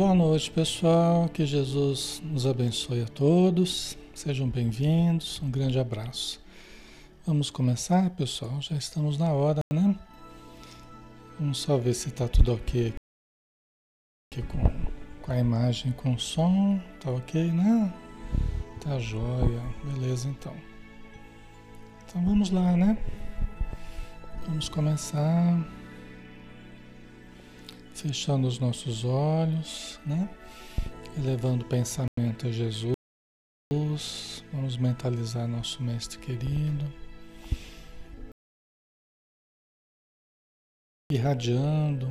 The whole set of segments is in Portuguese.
Boa noite, pessoal. Que Jesus nos abençoe a todos. Sejam bem-vindos. Um grande abraço. Vamos começar, pessoal. Já estamos na hora, né? Vamos só ver se está tudo ok aqui com, com a imagem, com o som. Tá ok, né? Tá jóia. Beleza, então. Então vamos lá, né? Vamos começar fechando os nossos olhos, né? Elevando o pensamento a Jesus. Vamos mentalizar nosso mestre querido. Irradiando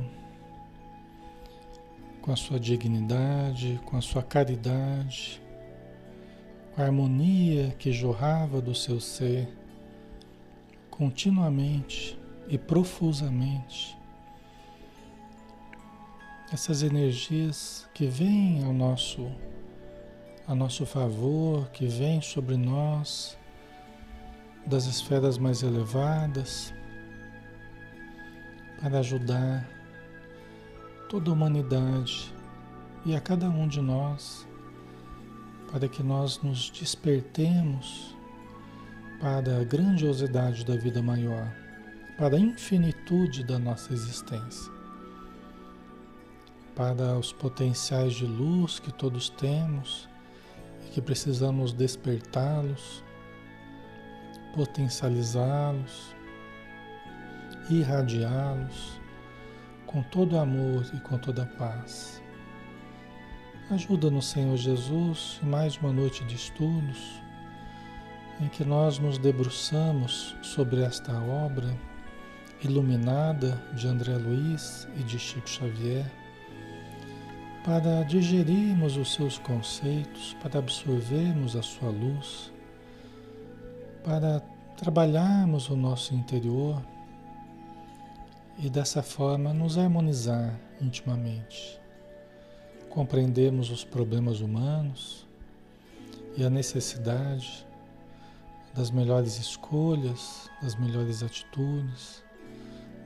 com a sua dignidade, com a sua caridade, com a harmonia que jorrava do seu ser continuamente e profusamente essas energias que vêm ao nosso, a nosso favor, que vêm sobre nós das esferas mais elevadas, para ajudar toda a humanidade e a cada um de nós, para que nós nos despertemos para a grandiosidade da vida maior, para a infinitude da nossa existência para os potenciais de luz que todos temos e que precisamos despertá-los, potencializá-los, irradiá-los com todo amor e com toda paz. Ajuda-nos, Senhor Jesus, em mais uma noite de estudos, em que nós nos debruçamos sobre esta obra iluminada de André Luiz e de Chico Xavier para digerirmos os seus conceitos, para absorvermos a sua luz, para trabalharmos o nosso interior e dessa forma nos harmonizar intimamente, compreendermos os problemas humanos e a necessidade das melhores escolhas, das melhores atitudes,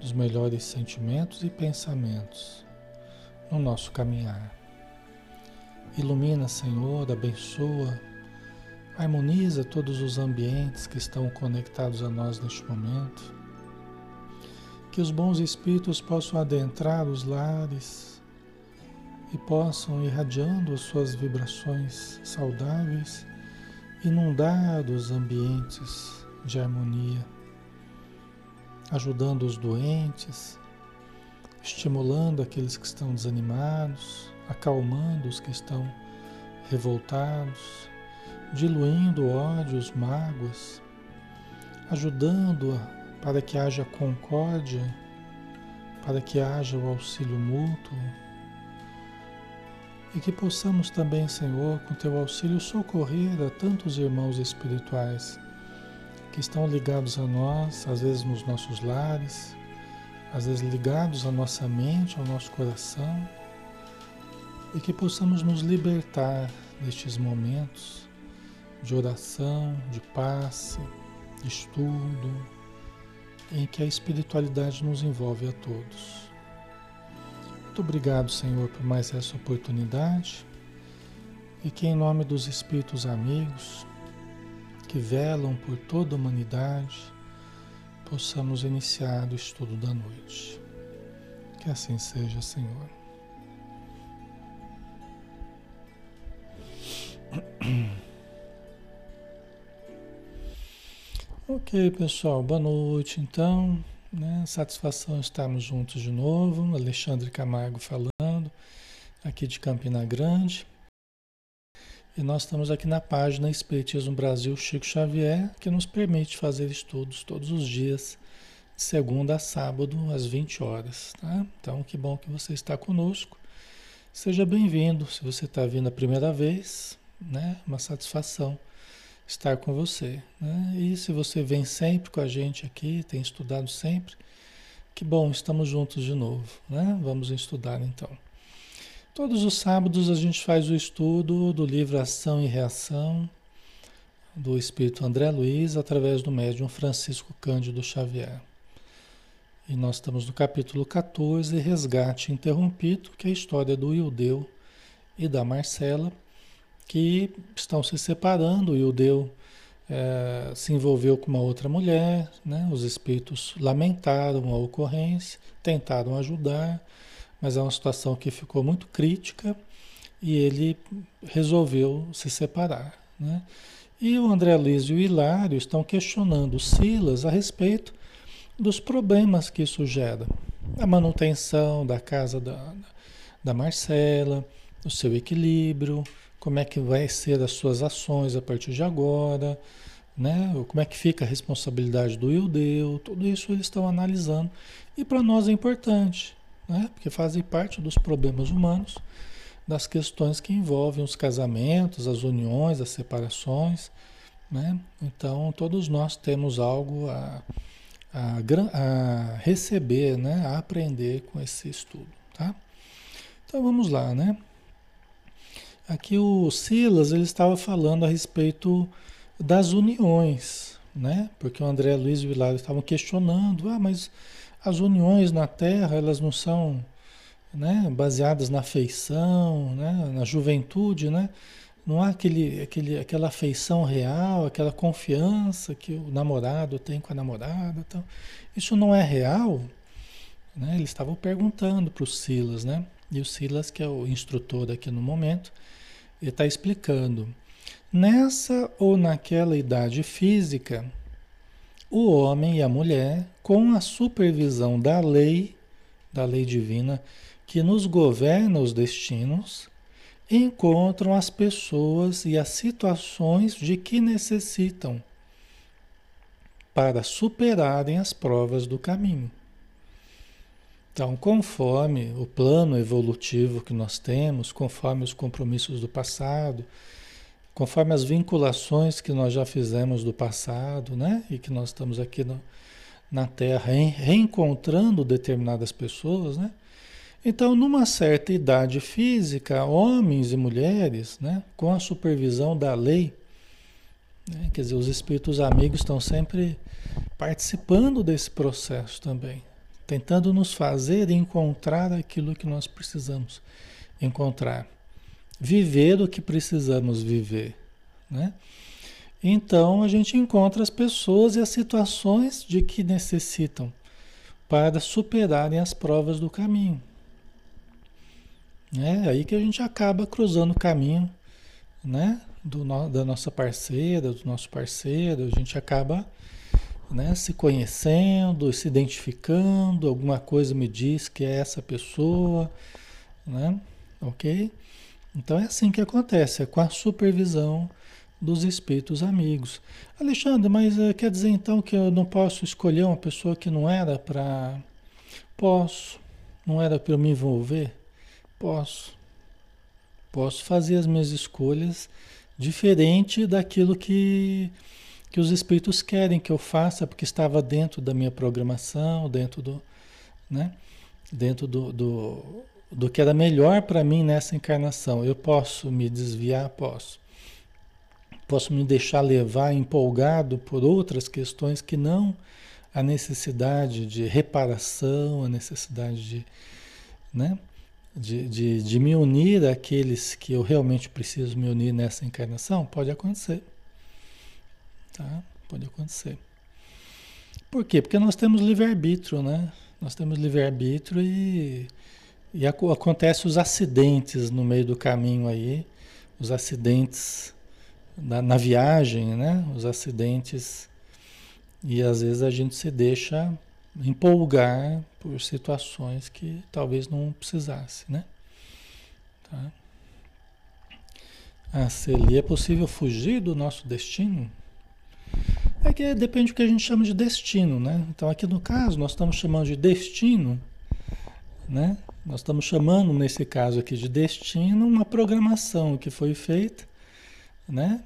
dos melhores sentimentos e pensamentos no nosso caminhar. Ilumina, Senhor, abençoa, harmoniza todos os ambientes que estão conectados a nós neste momento. Que os bons espíritos possam adentrar os lares e possam, irradiando as suas vibrações saudáveis, inundar os ambientes de harmonia, ajudando os doentes, estimulando aqueles que estão desanimados, acalmando os que estão revoltados, diluindo ódios, mágoas, ajudando para que haja concórdia, para que haja o auxílio mútuo. E que possamos também, Senhor, com teu auxílio socorrer a tantos irmãos espirituais que estão ligados a nós, às vezes nos nossos lares, às vezes ligados à nossa mente, ao nosso coração, e que possamos nos libertar destes momentos de oração, de passe, de estudo, em que a espiritualidade nos envolve a todos. Muito obrigado, Senhor, por mais essa oportunidade e que, em nome dos Espíritos amigos que velam por toda a humanidade, possamos iniciar o estudo da noite. Que assim seja, Senhor. Ok, pessoal, boa noite. Então, né, satisfação estarmos juntos de novo. Alexandre Camargo falando, aqui de Campina Grande. E nós estamos aqui na página Espiritismo Brasil Chico Xavier, que nos permite fazer estudos todos os dias, de segunda a sábado, às 20 horas. Tá? Então, que bom que você está conosco. Seja bem-vindo. Se você está vindo a primeira vez, né? uma satisfação estar com você. Né? E se você vem sempre com a gente aqui, tem estudado sempre, que bom, estamos juntos de novo. Né? Vamos estudar então. Todos os sábados a gente faz o estudo do livro Ação e Reação do Espírito André Luiz através do médium Francisco Cândido Xavier. E nós estamos no capítulo 14, Resgate Interrompido, que é a história do Ildeu e da Marcela, que estão se separando. O Ildeu é, se envolveu com uma outra mulher, né? os espíritos lamentaram a ocorrência, tentaram ajudar, mas é uma situação que ficou muito crítica e ele resolveu se separar. Né? E o André Luiz e o Hilário estão questionando Silas a respeito dos problemas que isso gera. A manutenção da casa da, da Marcela, o seu equilíbrio, como é que vai ser as suas ações a partir de agora, né? Como é que fica a responsabilidade do Ildeu, tudo isso eles estão analisando. E para nós é importante, né? Porque fazem parte dos problemas humanos, das questões que envolvem os casamentos, as uniões, as separações, né? Então todos nós temos algo a, a, a receber, né? A aprender com esse estudo, tá? Então vamos lá, né? Aqui o Silas ele estava falando a respeito das uniões, né? Porque o André Luiz e o Hilário estavam questionando, ah, mas as uniões na Terra, elas não são né, baseadas na afeição, né, na juventude, né? Não há aquele, aquele, aquela afeição real, aquela confiança que o namorado tem com a namorada. Então, isso não é real? Né? Eles estavam perguntando para o Silas, né? E o Silas, que é o instrutor aqui no momento, está explicando. Nessa ou naquela idade física, o homem e a mulher, com a supervisão da lei, da lei divina, que nos governa os destinos, encontram as pessoas e as situações de que necessitam para superarem as provas do caminho. Então, conforme o plano evolutivo que nós temos, conforme os compromissos do passado, conforme as vinculações que nós já fizemos do passado, né? E que nós estamos aqui no, na Terra reencontrando determinadas pessoas, né? Então, numa certa idade física, homens e mulheres, né, com a supervisão da lei, né, quer dizer, os espíritos amigos estão sempre participando desse processo também, tentando nos fazer encontrar aquilo que nós precisamos encontrar, viver o que precisamos viver, né? Então a gente encontra as pessoas e as situações de que necessitam para superarem as provas do caminho. É aí que a gente acaba cruzando o caminho, né? Do no, da nossa parceira, do nosso parceiro, a gente acaba né, se conhecendo, se identificando, alguma coisa me diz que é essa pessoa, né? Ok? Então é assim que acontece, é com a supervisão dos espíritos amigos. Alexandre, mas uh, quer dizer então que eu não posso escolher uma pessoa que não era para. Posso, não era para eu me envolver? Posso. Posso fazer as minhas escolhas diferente daquilo que que os espíritos querem que eu faça, porque estava dentro da minha programação, dentro do, né? dentro do, do, do que era melhor para mim nessa encarnação. Eu posso me desviar? Posso. Posso me deixar levar empolgado por outras questões que não a necessidade de reparação, a necessidade de, né? de, de, de me unir àqueles que eu realmente preciso me unir nessa encarnação? Pode acontecer. Tá? Pode acontecer. Por quê? Porque nós temos livre-arbítrio, né? Nós temos livre-arbítrio e, e ac acontecem os acidentes no meio do caminho aí, os acidentes na, na viagem, né? Os acidentes e às vezes a gente se deixa empolgar por situações que talvez não precisasse, né? Tá? Ah, Celia, é possível fugir do nosso destino? É que depende do que a gente chama de destino, né? Então aqui no caso nós estamos chamando de destino, né? Nós estamos chamando nesse caso aqui de destino uma programação que foi feita, né?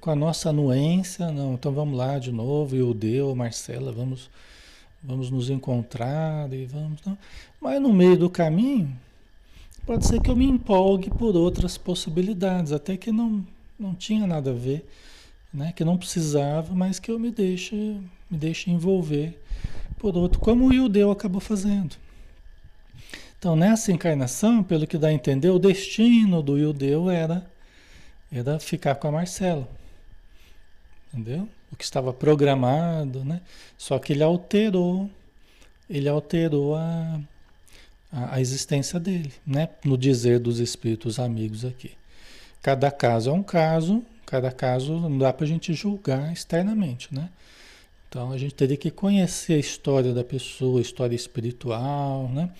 Com a nossa anuência, não, então vamos lá de novo, eu, Deu, Marcela, vamos vamos nos encontrar e vamos, não. Mas no meio do caminho pode ser que eu me empolgue por outras possibilidades, até que não não tinha nada a ver né? Que não precisava, mas que eu me deixe, me deixe envolver por outro, como o Ildeu acabou fazendo. Então, nessa encarnação, pelo que dá a entender, o destino do Ildeu era, era ficar com a Marcela. Entendeu? O que estava programado, né? Só que ele alterou, ele alterou a, a, a existência dele, né? No dizer dos espíritos amigos aqui. Cada caso é um caso, cada caso não dá para a gente julgar externamente, né? Então a gente teria que conhecer a história da pessoa, a história espiritual, né?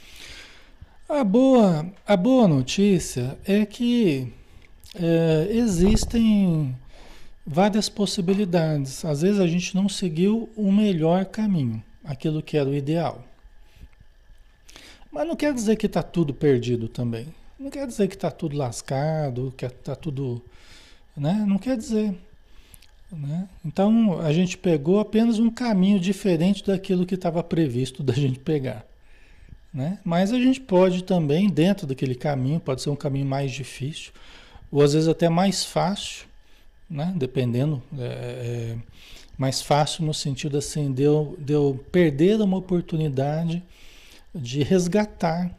A boa, a boa notícia é que é, existem várias possibilidades. Às vezes a gente não seguiu o melhor caminho, aquilo que era o ideal. Mas não quer dizer que está tudo perdido também. Não quer dizer que está tudo lascado, que está tudo. Né? Não quer dizer. Né? Então a gente pegou apenas um caminho diferente daquilo que estava previsto da gente pegar. Né? Mas a gente pode também, dentro daquele caminho, pode ser um caminho mais difícil, ou às vezes até mais fácil, né? dependendo, é, é, mais fácil no sentido assim, de eu, de eu perder uma oportunidade de resgatar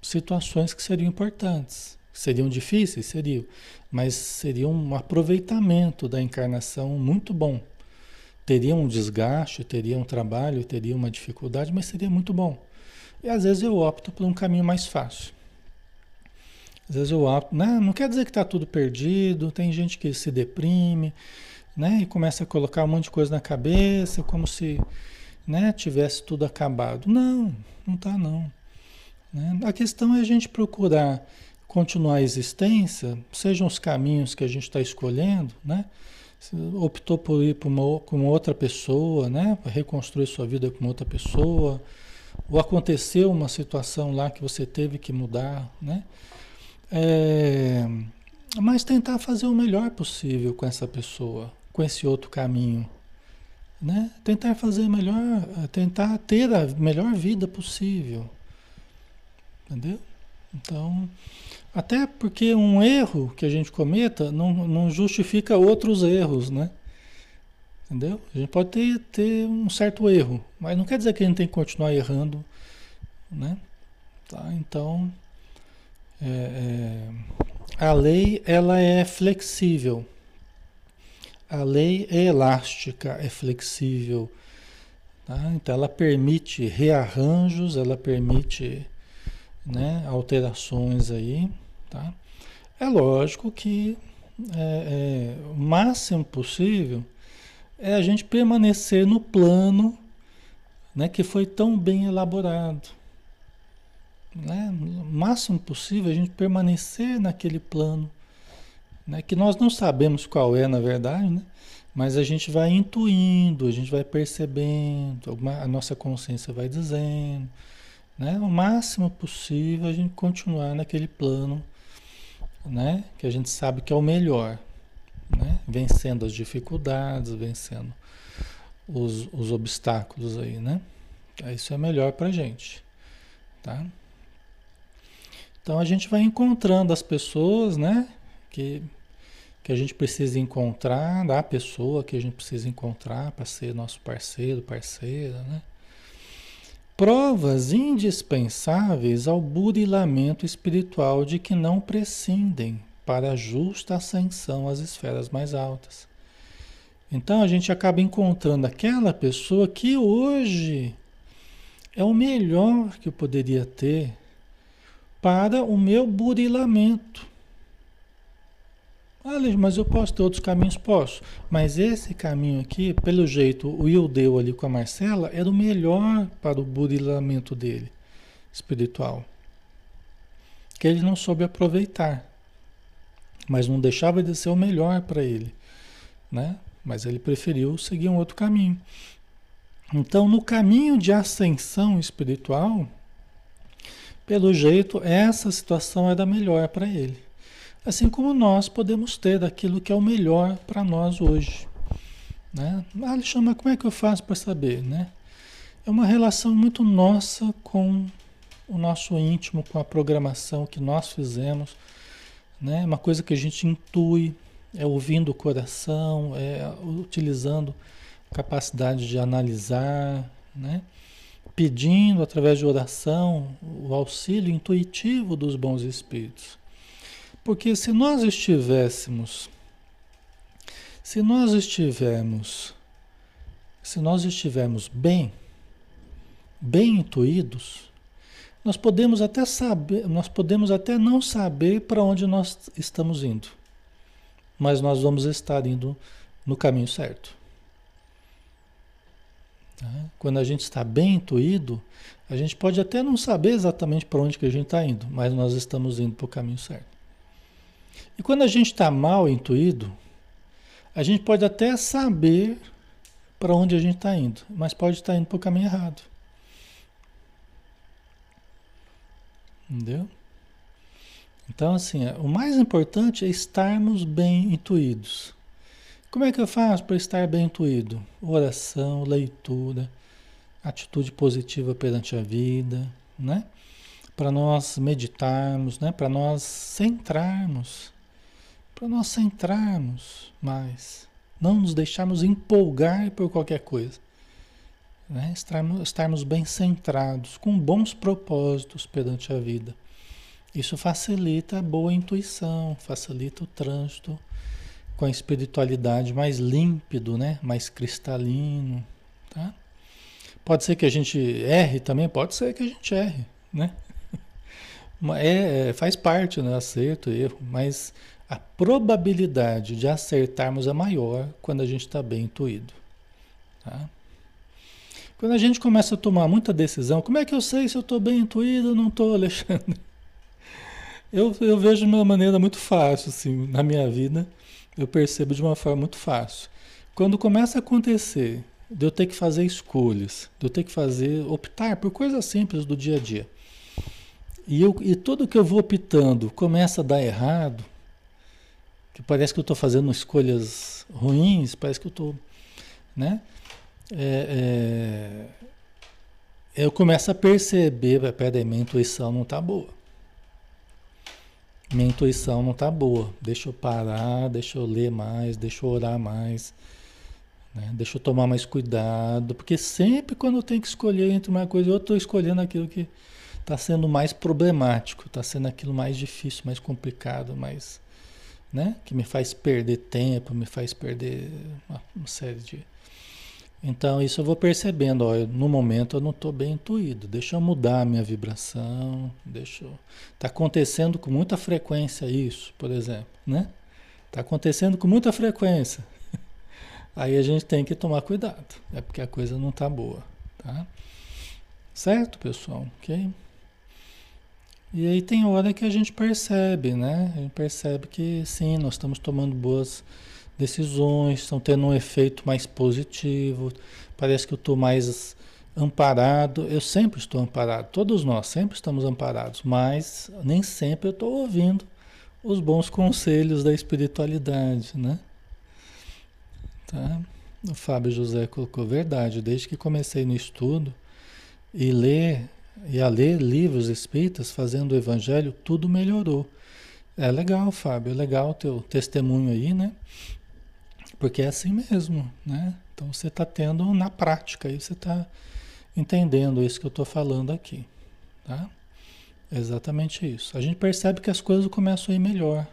situações que seriam importantes. Seriam difíceis? Seriam, mas seria um aproveitamento da encarnação muito bom. Teria um desgaste, teria um trabalho, teria uma dificuldade, mas seria muito bom. E às vezes eu opto por um caminho mais fácil. Às vezes eu opto, né? não quer dizer que está tudo perdido, tem gente que se deprime, né? E começa a colocar um monte de coisa na cabeça, como se né, tivesse tudo acabado. Não, não está não. Né? A questão é a gente procurar continuar a existência, sejam os caminhos que a gente está escolhendo, né? optou por ir para uma outra pessoa, né? reconstruir sua vida com outra pessoa, ou aconteceu uma situação lá que você teve que mudar, né? É, mas tentar fazer o melhor possível com essa pessoa, com esse outro caminho, né? Tentar fazer melhor, tentar ter a melhor vida possível, entendeu? Então, até porque um erro que a gente cometa não, não justifica outros erros, né? Entendeu? A gente pode ter, ter um certo erro, mas não quer dizer que a gente tem que continuar errando, né? Tá? Então, é, é, a lei ela é flexível. A lei é elástica, é flexível. Tá? Então, ela permite rearranjos, ela permite né, alterações aí. Tá? É lógico que é, é, o máximo possível é a gente permanecer no plano né, que foi tão bem elaborado. Né? O máximo possível a gente permanecer naquele plano, né, que nós não sabemos qual é na verdade, né? mas a gente vai intuindo, a gente vai percebendo, a nossa consciência vai dizendo. Né? O máximo possível a gente continuar naquele plano né? que a gente sabe que é o melhor né? vencendo as dificuldades, vencendo os, os obstáculos aí, né? Isso é melhor para gente, tá? Então a gente vai encontrando as pessoas, né? Que, que a gente precisa encontrar, da pessoa que a gente precisa encontrar para ser nosso parceiro, parceira, né? Provas indispensáveis ao burilamento espiritual de que não prescindem para a justa ascensão às esferas mais altas. Então a gente acaba encontrando aquela pessoa que hoje é o melhor que eu poderia ter para o meu burilamento. Ah, mas eu posso ter outros caminhos? Posso. Mas esse caminho aqui, pelo jeito, o Will deu ali com a Marcela, era o melhor para o burilamento dele, espiritual. Que ele não soube aproveitar mas não deixava de ser o melhor para ele, né? Mas ele preferiu seguir um outro caminho. Então, no caminho de ascensão espiritual, pelo jeito, essa situação era melhor para ele. Assim como nós podemos ter daquilo que é o melhor para nós hoje. Né? Ah, Alexandre, como é que eu faço para saber? Né? É uma relação muito nossa com o nosso íntimo, com a programação que nós fizemos né? Uma coisa que a gente intui, é ouvindo o coração, é utilizando capacidade de analisar, né? pedindo através de oração o auxílio intuitivo dos bons espíritos. Porque se nós estivéssemos, se nós estivermos, se nós estivermos bem, bem intuídos, nós podemos até saber, nós podemos até não saber para onde nós estamos indo, mas nós vamos estar indo no caminho certo. Tá? Quando a gente está bem intuído, a gente pode até não saber exatamente para onde que a gente está indo, mas nós estamos indo para o caminho certo. E quando a gente está mal intuído, a gente pode até saber para onde a gente está indo, mas pode estar indo para o caminho errado. Entendeu? Então, assim, o mais importante é estarmos bem intuídos. Como é que eu faço para estar bem intuído? Oração, leitura, atitude positiva perante a vida, né? Para nós meditarmos, né? Para nós centrarmos, para nós centrarmos mais, não nos deixarmos empolgar por qualquer coisa. Né? Estarmos, estarmos bem centrados, com bons propósitos perante a vida. Isso facilita a boa intuição, facilita o trânsito com a espiritualidade mais límpido, né? mais cristalino. Tá? Pode ser que a gente erre também, pode ser que a gente erre. Né? É, é, faz parte, né? acerto erro, mas a probabilidade de acertarmos é maior quando a gente está bem intuído. Tá? Quando a gente começa a tomar muita decisão, como é que eu sei se eu estou bem intuído ou não estou, Alexandre? Eu, eu vejo de uma maneira muito fácil, assim, na minha vida, eu percebo de uma forma muito fácil. Quando começa a acontecer de eu ter que fazer escolhas, de eu ter que fazer, optar por coisas simples do dia a dia, e, eu, e tudo que eu vou optando começa a dar errado, que parece que eu estou fazendo escolhas ruins, parece que eu estou, né? É, é, eu começo a perceber, peraí, minha intuição não está boa. Minha intuição não está boa. Deixa eu parar, deixa eu ler mais, deixa eu orar mais. Né? Deixa eu tomar mais cuidado. Porque sempre quando eu tenho que escolher entre uma coisa e outra, eu estou escolhendo aquilo que está sendo mais problemático, está sendo aquilo mais difícil, mais complicado, mais. Né? Que me faz perder tempo, me faz perder uma, uma série de, então, isso eu vou percebendo, ó, no momento eu não estou bem intuído, deixa eu mudar a minha vibração, deixa eu... Está acontecendo com muita frequência isso, por exemplo, né? Está acontecendo com muita frequência. Aí a gente tem que tomar cuidado, é porque a coisa não está boa, tá? Certo, pessoal? Ok? E aí tem hora que a gente percebe, né? A gente percebe que sim, nós estamos tomando boas decisões, estão tendo um efeito mais positivo. Parece que eu estou mais amparado. Eu sempre estou amparado, todos nós sempre estamos amparados, mas nem sempre eu estou ouvindo os bons conselhos da espiritualidade, né? Tá? O Fábio José colocou verdade. Desde que comecei no estudo e ler e a ler livros espíritas, fazendo o evangelho, tudo melhorou. É legal, Fábio, é legal o teu testemunho aí, né? Porque é assim mesmo, né? Então você está tendo na prática, aí você está entendendo isso que eu estou falando aqui, tá? exatamente isso. A gente percebe que as coisas começam a ir melhor.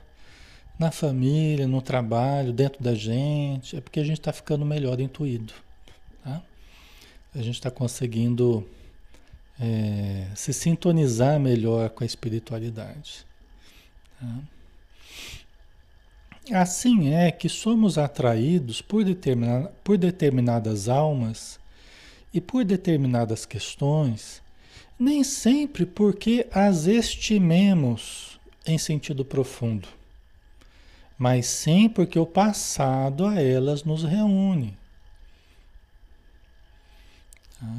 Na família, no trabalho, dentro da gente, é porque a gente está ficando melhor intuído. Tá? A gente está conseguindo é, se sintonizar melhor com a espiritualidade. Tá? Assim é que somos atraídos por, determina, por determinadas almas e por determinadas questões, nem sempre porque as estimemos em sentido profundo, mas sim porque o passado a elas nos reúne. Tá?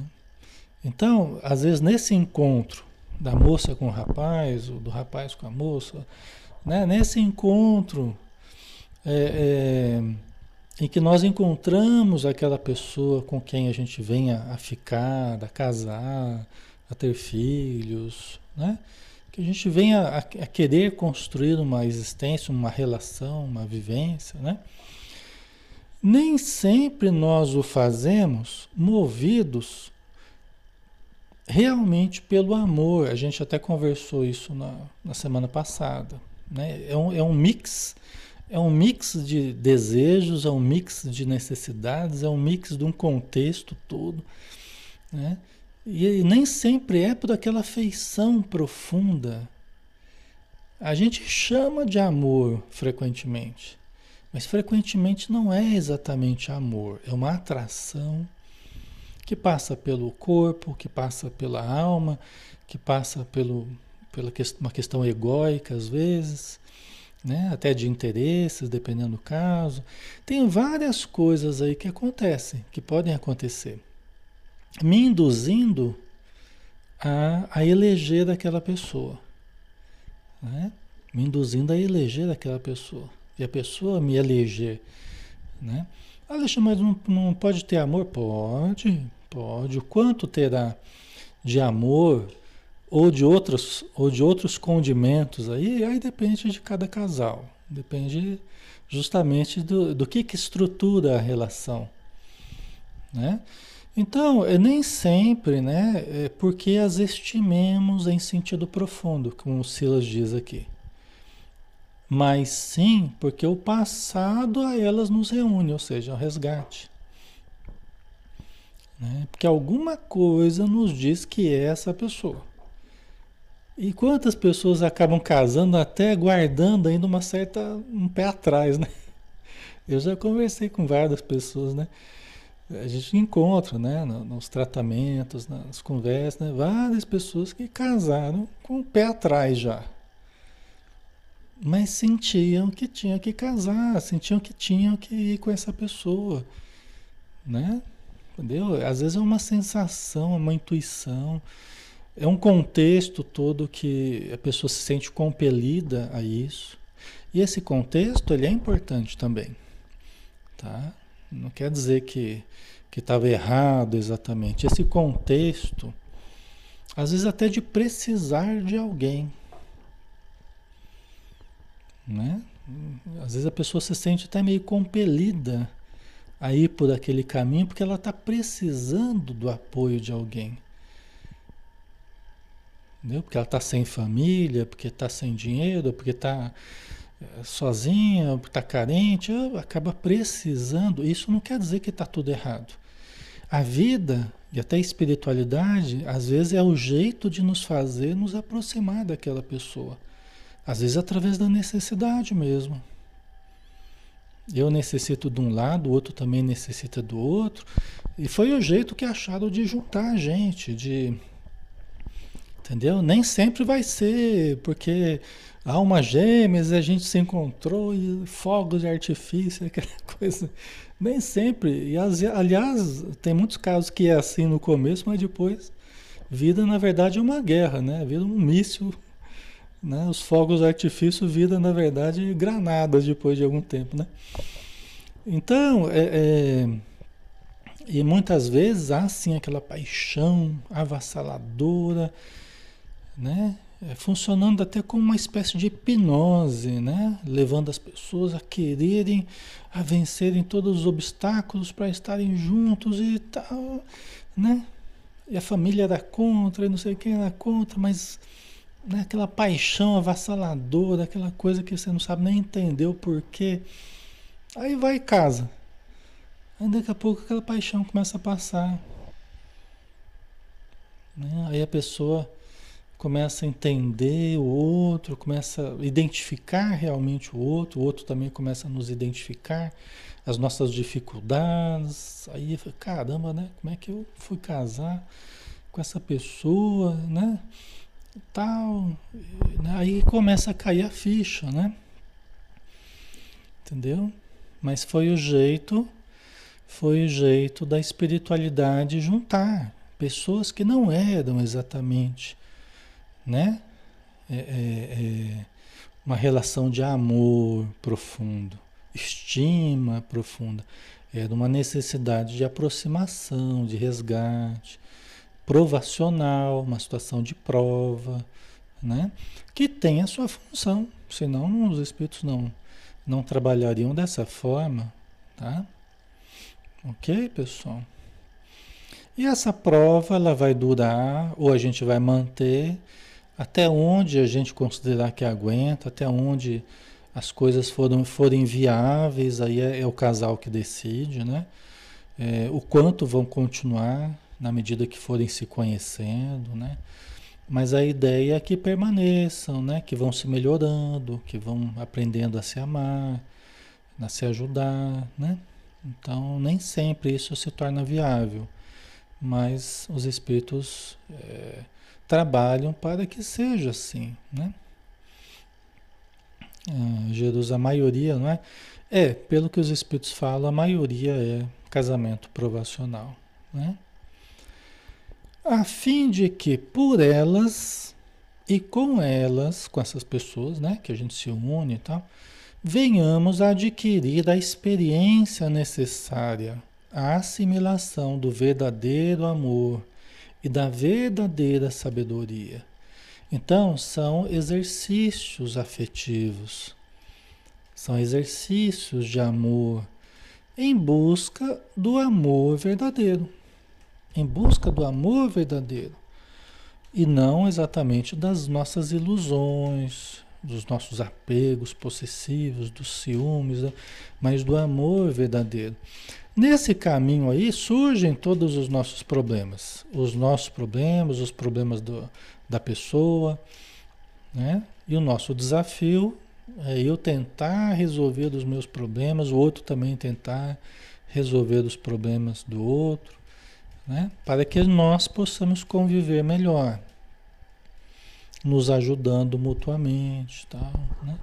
Então, às vezes nesse encontro da moça com o rapaz, ou do rapaz com a moça, né? nesse encontro é, é, em que nós encontramos aquela pessoa com quem a gente venha a ficar, a casar, a ter filhos, né? que a gente venha a, a querer construir uma existência, uma relação, uma vivência, né? Nem sempre nós o fazemos movidos realmente pelo amor. A gente até conversou isso na, na semana passada. Né? É, um, é um mix, é um mix de desejos, é um mix de necessidades, é um mix de um contexto todo. Né? E nem sempre é por aquela afeição profunda. A gente chama de amor frequentemente, mas frequentemente não é exatamente amor, é uma atração que passa pelo corpo, que passa pela alma, que passa pelo, pela uma questão egóica às vezes, né? até de interesses, dependendo do caso. Tem várias coisas aí que acontecem, que podem acontecer, me induzindo a, a eleger aquela pessoa. Né? Me induzindo a eleger aquela pessoa. E a pessoa me eleger. Né? Alexandre, mas não, não pode ter amor? Pode, pode. O quanto terá de amor ou de outros, ou de outros condimentos aí, aí depende de cada casal. Depende justamente do, do que, que estrutura a relação. Né? Então, é nem sempre, né? É porque as estimemos em sentido profundo, como o Silas diz aqui mas sim porque o passado a elas nos reúne, ou seja, o resgate. Né? Porque alguma coisa nos diz que é essa pessoa. E quantas pessoas acabam casando até guardando ainda uma certa um pé atrás, né? Eu já conversei com várias pessoas, né? A gente encontra, né, nos tratamentos, nas conversas, né? várias pessoas que casaram com o pé atrás já mas sentiam que tinham que casar, sentiam que tinham que ir com essa pessoa, né? Entendeu? Às vezes é uma sensação, é uma intuição, é um contexto todo que a pessoa se sente compelida a isso. E esse contexto, ele é importante também, tá? Não quer dizer que estava errado exatamente. Esse contexto, às vezes até de precisar de alguém, né? Às vezes a pessoa se sente até meio compelida a ir por aquele caminho porque ela está precisando do apoio de alguém. Entendeu? Porque ela está sem família, porque está sem dinheiro, porque está eh, sozinha, porque está carente, acaba precisando. Isso não quer dizer que está tudo errado. A vida e até a espiritualidade, às vezes, é o jeito de nos fazer nos aproximar daquela pessoa. Às vezes através da necessidade mesmo. Eu necessito de um lado, o outro também necessita do outro. E foi o jeito que acharam de juntar a gente, de. Entendeu? Nem sempre vai ser, porque há uma gêmeas, a gente se encontrou e fogos de artifício, aquela coisa. Nem sempre. E aliás, tem muitos casos que é assim no começo, mas depois, vida na verdade é uma guerra, né? Vida um míssil né? Os fogos de artifício viram, na verdade, granadas depois de algum tempo. Né? Então, é, é, e muitas vezes há sim aquela paixão avassaladora, né? É, funcionando até como uma espécie de hipnose, né? levando as pessoas a quererem, a vencerem todos os obstáculos para estarem juntos e tal, né? E a família era contra, e não sei quem era contra, mas né, aquela paixão avassaladora, aquela coisa que você não sabe nem entender o porquê. Aí vai casa. Aí daqui a pouco aquela paixão começa a passar. Né? Aí a pessoa começa a entender o outro, começa a identificar realmente o outro, o outro também começa a nos identificar, as nossas dificuldades. Aí, caramba, né? Como é que eu fui casar com essa pessoa, né? tal. Né? Aí começa a cair a ficha, né? Entendeu? Mas foi o jeito, foi o jeito da espiritualidade juntar pessoas que não eram exatamente, né? É, é, é uma relação de amor profundo, estima profunda. Era uma necessidade de aproximação, de resgate, provacional, uma situação de prova, né? que tem a sua função, senão os espíritos não, não trabalhariam dessa forma. Tá? Ok, pessoal? E essa prova ela vai durar ou a gente vai manter até onde a gente considerar que aguenta, até onde as coisas foram, forem viáveis, aí é, é o casal que decide, né? É, o quanto vão continuar na medida que forem se conhecendo, né? Mas a ideia é que permaneçam, né? Que vão se melhorando, que vão aprendendo a se amar, a se ajudar, né? Então, nem sempre isso se torna viável, mas os espíritos é, trabalham para que seja assim, né? É, Jesus, a maioria, não é? É, pelo que os espíritos falam, a maioria é casamento provacional, né? A fim de que por elas e com elas, com essas pessoas, né, que a gente se une e tal, venhamos a adquirir a experiência necessária à assimilação do verdadeiro amor e da verdadeira sabedoria. Então, são exercícios afetivos, são exercícios de amor em busca do amor verdadeiro, em busca do amor verdadeiro e não exatamente das nossas ilusões, dos nossos apegos possessivos, dos ciúmes, né? mas do amor verdadeiro. Nesse caminho aí surgem todos os nossos problemas, os nossos problemas, os problemas do, da pessoa, né? E o nosso desafio é eu tentar resolver os meus problemas, o outro também tentar resolver os problemas do outro, né? Para que nós possamos conviver melhor nos ajudando mutuamente, tal, né?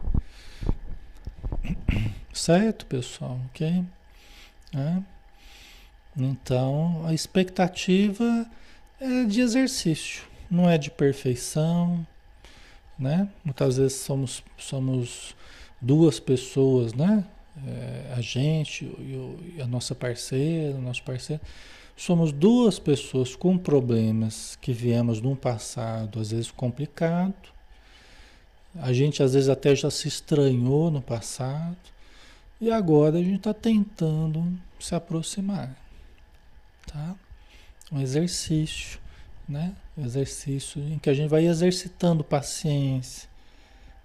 Certo, pessoal, ok? É. Então, a expectativa é de exercício, não é de perfeição, né? Muitas vezes somos, somos duas pessoas, né? É, a gente e, e a nossa parceira, o nosso parceiro Somos duas pessoas com problemas que viemos de um passado, às vezes complicado. A gente às vezes até já se estranhou no passado. E agora a gente está tentando se aproximar. Tá? Um exercício, né? Um exercício em que a gente vai exercitando paciência,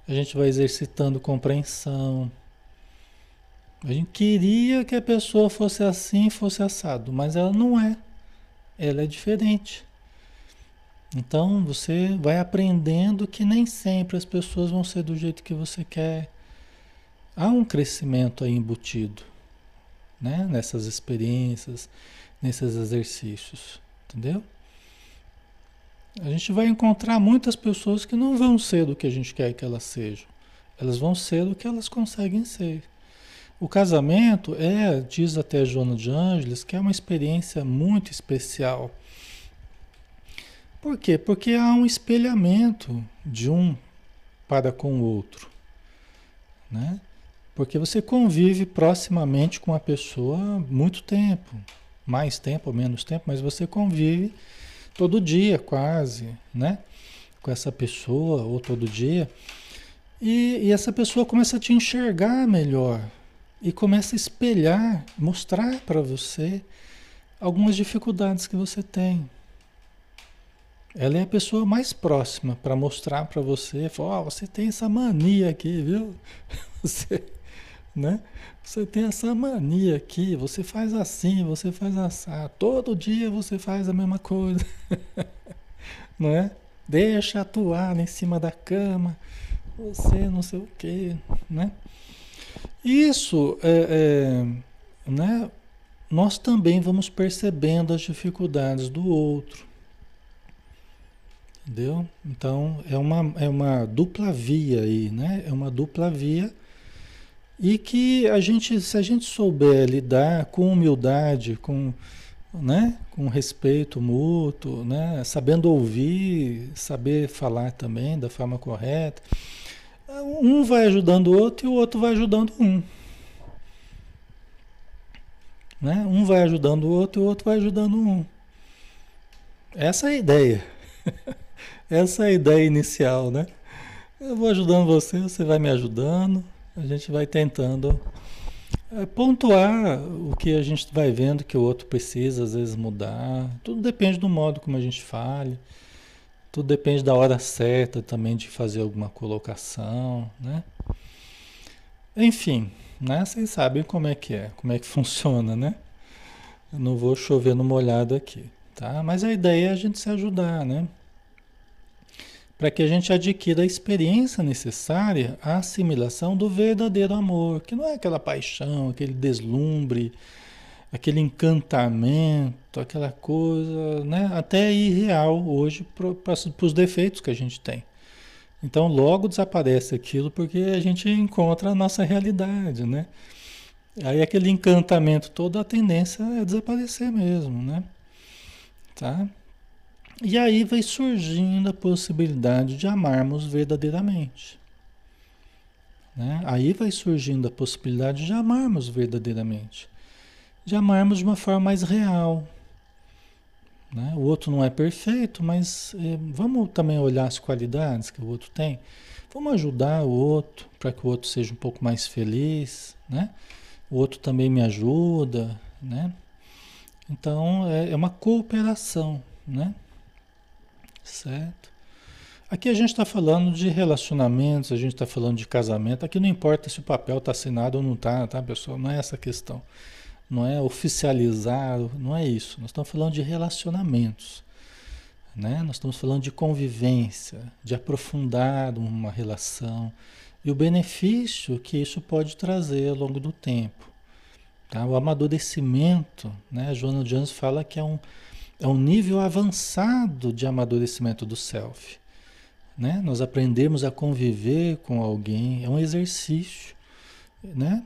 a gente vai exercitando compreensão, a gente queria que a pessoa fosse assim, fosse assado, mas ela não é. Ela é diferente. Então você vai aprendendo que nem sempre as pessoas vão ser do jeito que você quer. Há um crescimento aí embutido, né? Nessas experiências, nesses exercícios, entendeu? A gente vai encontrar muitas pessoas que não vão ser do que a gente quer que elas sejam. Elas vão ser do que elas conseguem ser. O casamento é, diz até Joana de Ângeles, que é uma experiência muito especial. Por quê? Porque há um espelhamento de um para com o outro. Né? Porque você convive proximamente com a pessoa muito tempo, mais tempo ou menos tempo, mas você convive todo dia quase, né? Com essa pessoa ou todo dia. E, e essa pessoa começa a te enxergar melhor, e começa a espelhar, mostrar para você algumas dificuldades que você tem. Ela é a pessoa mais próxima para mostrar para você, falar, oh, você tem essa mania aqui, viu? Você, né? Você tem essa mania aqui, você faz assim, você faz assim, todo dia você faz a mesma coisa, não é? Deixa atuar em cima da cama, você não sei o que, né? Isso é, é, né? Nós também vamos percebendo as dificuldades do outro. Entendeu? Então é uma, é uma dupla via aí, né? É uma dupla via e que a gente, se a gente souber lidar com humildade, com, né? com respeito mútuo, né? sabendo ouvir, saber falar também da forma correta, um vai ajudando o outro e o outro vai ajudando um. Né? Um vai ajudando o outro e o outro vai ajudando um. Essa é a ideia. Essa é a ideia inicial, né? Eu vou ajudando você, você vai me ajudando, a gente vai tentando é pontuar o que a gente vai vendo que o outro precisa às vezes mudar. Tudo depende do modo como a gente fale. Tudo depende da hora certa também de fazer alguma colocação, né? Enfim, né? Vocês sabem como é que é, como é que funciona, né? Eu não vou chover no molhado aqui, tá? Mas a ideia é a gente se ajudar, né? Para que a gente adquira a experiência necessária à assimilação do verdadeiro amor, que não é aquela paixão, aquele deslumbre, aquele encantamento, aquela coisa, né? Até irreal hoje para os defeitos que a gente tem. Então logo desaparece aquilo porque a gente encontra a nossa realidade, né? Aí aquele encantamento todo, a tendência é desaparecer mesmo, né? Tá? E aí vai surgindo a possibilidade de amarmos verdadeiramente. Né? Aí vai surgindo a possibilidade de amarmos verdadeiramente de amarmos de uma forma mais real. Né? O outro não é perfeito, mas é, vamos também olhar as qualidades que o outro tem. Vamos ajudar o outro para que o outro seja um pouco mais feliz, né? O outro também me ajuda, né? Então é, é uma cooperação, né? Certo? Aqui a gente está falando de relacionamentos, a gente está falando de casamento. Aqui não importa se o papel está assinado ou não está, tá, pessoal? Não é essa a questão não é oficializar, não é isso. Nós estamos falando de relacionamentos. Né? Nós estamos falando de convivência, de aprofundar uma relação e o benefício que isso pode trazer ao longo do tempo. Tá? O amadurecimento, né? a Joana Jones fala que é um, é um nível avançado de amadurecimento do self. Né? Nós aprendemos a conviver com alguém, é um exercício. Né?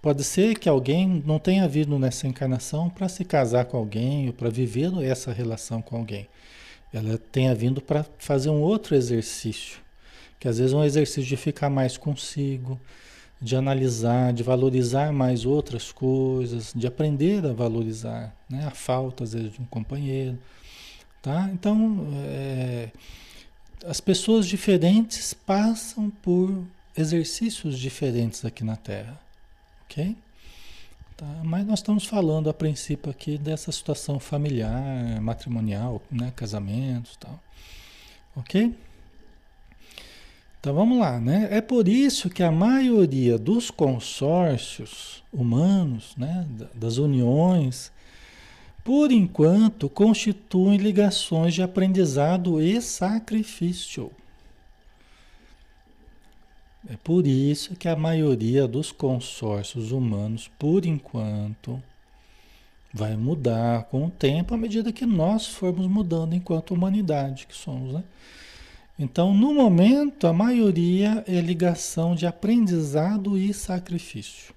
Pode ser que alguém não tenha vindo nessa encarnação para se casar com alguém ou para viver essa relação com alguém. Ela tenha vindo para fazer um outro exercício, que às vezes é um exercício de ficar mais consigo, de analisar, de valorizar mais outras coisas, de aprender a valorizar né? a falta, às vezes, de um companheiro. Tá? Então, é, as pessoas diferentes passam por exercícios diferentes aqui na Terra. Ok? Tá? Mas nós estamos falando a princípio aqui dessa situação familiar, matrimonial, né? casamentos tal. Ok? Então vamos lá, né? É por isso que a maioria dos consórcios humanos, né, das uniões, por enquanto constituem ligações de aprendizado e sacrifício. É por isso que a maioria dos consórcios humanos, por enquanto, vai mudar com o tempo à medida que nós formos mudando enquanto humanidade que somos, né? Então, no momento, a maioria é ligação de aprendizado e sacrifício.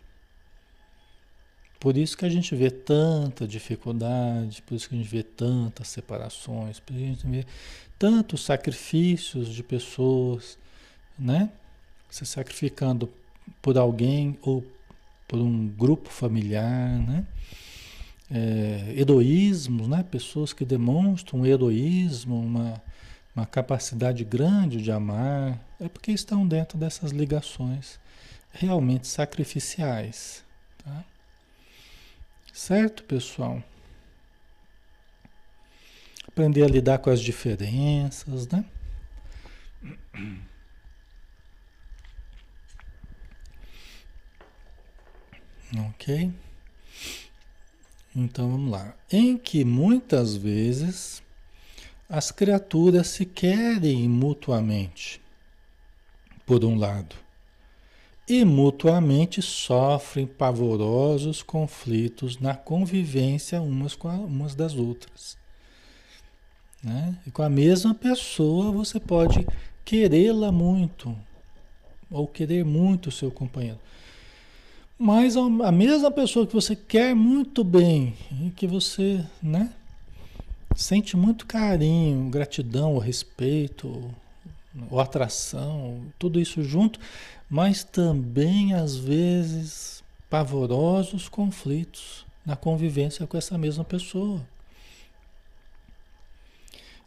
Por isso que a gente vê tanta dificuldade, por isso que a gente vê tantas separações, por isso que a gente vê tantos sacrifícios de pessoas, né? se sacrificando por alguém ou por um grupo familiar, né? É, né? Pessoas que demonstram heroísmo, uma, uma capacidade grande de amar, é porque estão dentro dessas ligações realmente sacrificiais, tá? Certo, pessoal? Aprender a lidar com as diferenças, né? Ok? Então vamos lá. Em que muitas vezes as criaturas se querem mutuamente, por um lado, e mutuamente sofrem pavorosos conflitos na convivência umas com a, umas das outras. Né? E com a mesma pessoa você pode querê-la muito, ou querer muito o seu companheiro. Mas a mesma pessoa que você quer muito bem e que você, né, sente muito carinho, gratidão, respeito, ou atração, tudo isso junto, mas também às vezes pavorosos conflitos na convivência com essa mesma pessoa.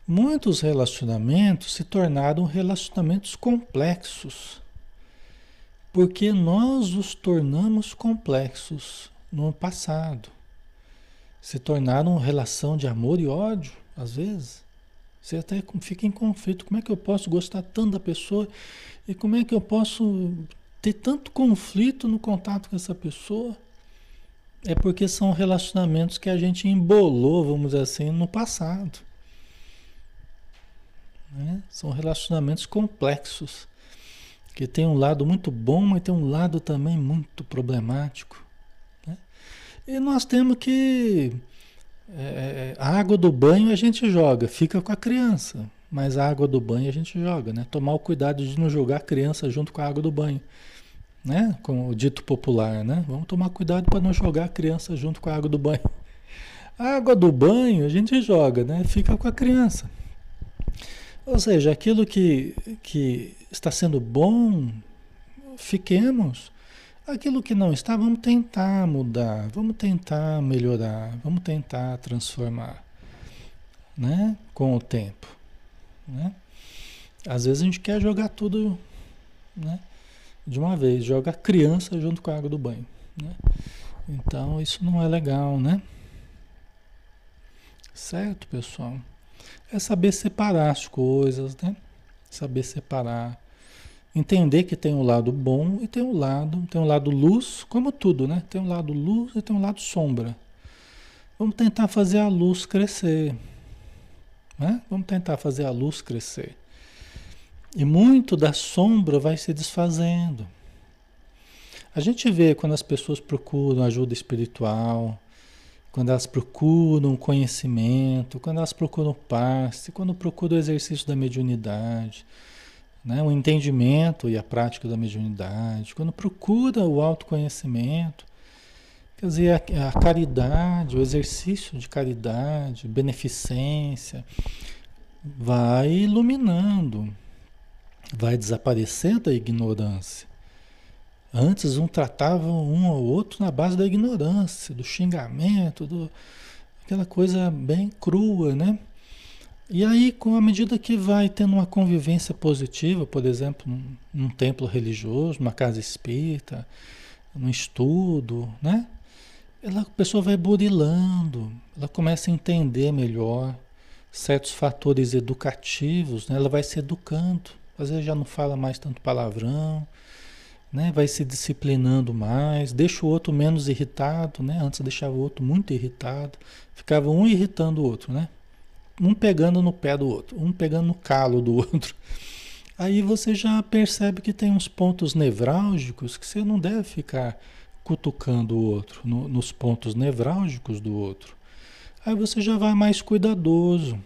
Muitos relacionamentos se tornaram relacionamentos complexos Porque nós os tornamos complexos no passado. Se tornaram relação de amor e ódio, às vezes. Você até fica em conflito. Como é que eu posso gostar tanto da pessoa e como é que eu posso ter tanto conflito no contato com essa pessoa? É porque são relacionamentos que a gente embolou, vamos dizer assim, no passado. Né? São relacionamentos complexos, que tem um lado muito bom, mas tem um lado também muito problemático. E nós temos que. É, é, a água do banho a gente joga, fica com a criança. Mas a água do banho a gente joga, né? Tomar o cuidado de não jogar a criança junto com a água do banho né? Com o dito popular, né? Vamos tomar cuidado para não jogar a criança junto com a água do banho. A água do banho a gente joga, né? Fica com a criança. Ou seja, aquilo que, que está sendo bom, fiquemos. Aquilo que não está, vamos tentar mudar, vamos tentar melhorar, vamos tentar transformar, né? Com o tempo, né? Às vezes a gente quer jogar tudo, né? de uma vez, joga a criança junto com a água do banho. Né? Então isso não é legal, né? Certo, pessoal? É saber separar as coisas, né? Saber separar. Entender que tem um lado bom e tem um lado, tem um lado luz, como tudo, né? Tem um lado luz e tem um lado sombra. Vamos tentar fazer a luz crescer. Né? Vamos tentar fazer a luz crescer. E muito da sombra vai se desfazendo. A gente vê quando as pessoas procuram ajuda espiritual, quando elas procuram conhecimento, quando elas procuram passe, quando procuram o exercício da mediunidade, né? o entendimento e a prática da mediunidade, quando procura o autoconhecimento, quer dizer, a, a caridade, o exercício de caridade, beneficência, vai iluminando, vai desaparecendo a ignorância. Antes um tratava um ao outro na base da ignorância, do xingamento, do, aquela coisa bem crua, né? E aí, com a medida que vai tendo uma convivência positiva, por exemplo, num, templo religioso, numa casa espírita, num estudo, né? Ela, a pessoa vai burilando, ela começa a entender melhor certos fatores educativos, né? ela vai se educando. Às vezes já não fala mais tanto palavrão, né? Vai se disciplinando mais, deixa o outro menos irritado, né? Antes deixava o outro muito irritado, ficava um irritando o outro, né? Um pegando no pé do outro, um pegando no calo do outro. Aí você já percebe que tem uns pontos nevrálgicos que você não deve ficar cutucando o outro, no, nos pontos nevrálgicos do outro. Aí você já vai mais cuidadoso,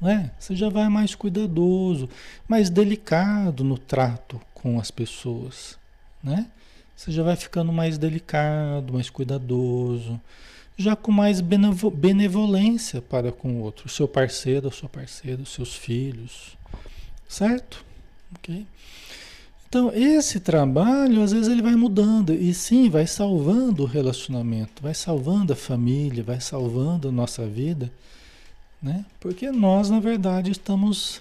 né? Você já vai mais cuidadoso, mais delicado no trato com as pessoas, né? Você já vai ficando mais delicado, mais cuidadoso, já com mais benevolência para com o outro, seu parceiro, sua parceira, seus filhos, certo? Ok? Então, esse trabalho, às vezes, ele vai mudando e sim, vai salvando o relacionamento, vai salvando a família, vai salvando a nossa vida né? Porque nós, na verdade, estamos,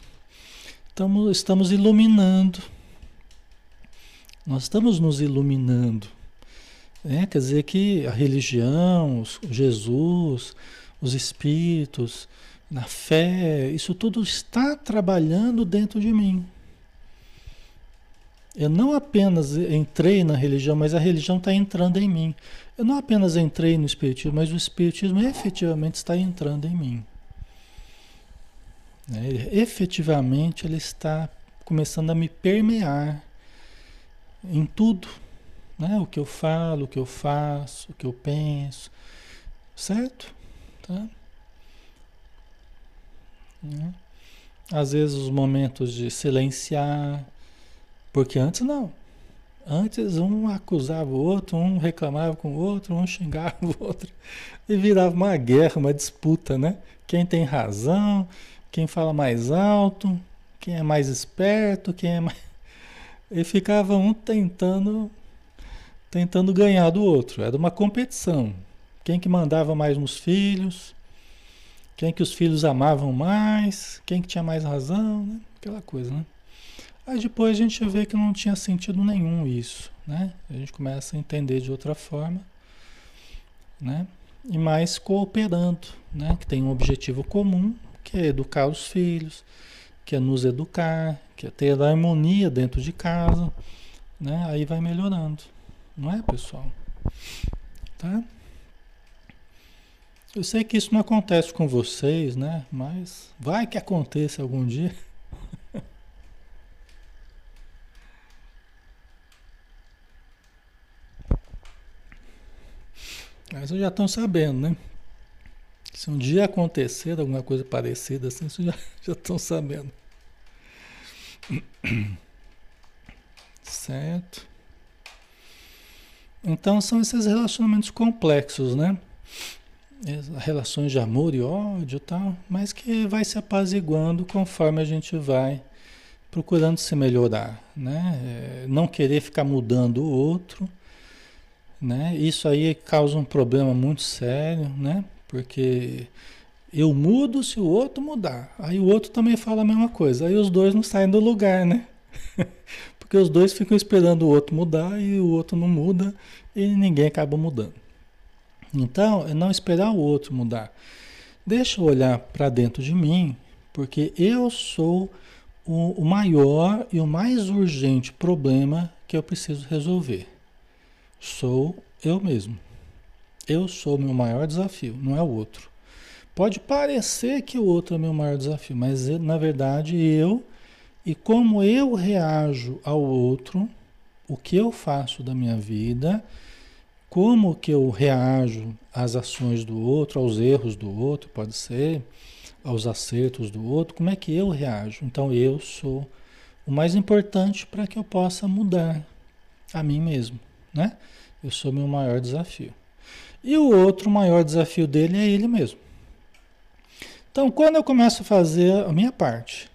estamos, estamos iluminando. Nós estamos nos iluminando. Né? Quer dizer que a religião, Jesus, os espíritos, na fé, isso tudo está trabalhando dentro de mim. Eu não apenas entrei na religião, mas a religião está entrando em mim. Eu não apenas entrei no Espiritismo, mas o Espiritismo efetivamente está entrando em mim. Né? Efetivamente, ele está começando a me permear em tudo. Né? O que eu falo, o que eu faço, o que eu penso. Certo? Tá? Né? Às vezes os momentos de silenciar, porque antes não. Antes um acusava o outro, um reclamava com o outro, um xingava o outro. E virava uma guerra, uma disputa, né? Quem tem razão, quem fala mais alto, quem é mais esperto, quem é mais. E ficava um tentando tentando ganhar do outro. Era uma competição. Quem que mandava mais nos filhos, quem que os filhos amavam mais, quem que tinha mais razão, né? aquela coisa, né? Aí depois a gente vê que não tinha sentido nenhum isso, né? A gente começa a entender de outra forma, né? E mais cooperando, né? Que tem um objetivo comum, que é educar os filhos, que é nos educar, que é ter a harmonia dentro de casa, né? Aí vai melhorando, não é, pessoal? Tá? Eu sei que isso não acontece com vocês, né? Mas vai que aconteça algum dia. Mas vocês já estão sabendo, né? Se um dia acontecer alguma coisa parecida assim, vocês já, já estão sabendo. Certo? Então são esses relacionamentos complexos, né? Relações de amor e ódio e tal, mas que vai se apaziguando conforme a gente vai procurando se melhorar, né? É, não querer ficar mudando o outro, né? Isso aí causa um problema muito sério, né? Porque eu mudo se o outro mudar. Aí o outro também fala a mesma coisa. Aí os dois não saem do lugar, né? Porque os dois ficam esperando o outro mudar e o outro não muda e ninguém acaba mudando. Então, é não esperar o outro mudar. Deixa eu olhar para dentro de mim, porque eu sou o, o maior e o mais urgente problema que eu preciso resolver sou eu mesmo. Eu sou o meu maior desafio, não é o outro. Pode parecer que o outro é o meu maior desafio, mas na verdade eu e como eu reajo ao outro, o que eu faço da minha vida, como que eu reajo às ações do outro, aos erros do outro, pode ser, aos acertos do outro, como é que eu reajo? Então eu sou o mais importante para que eu possa mudar a mim mesmo né? Eu sou meu maior desafio. E o outro maior desafio dele é ele mesmo. Então, quando eu começo a fazer a minha parte,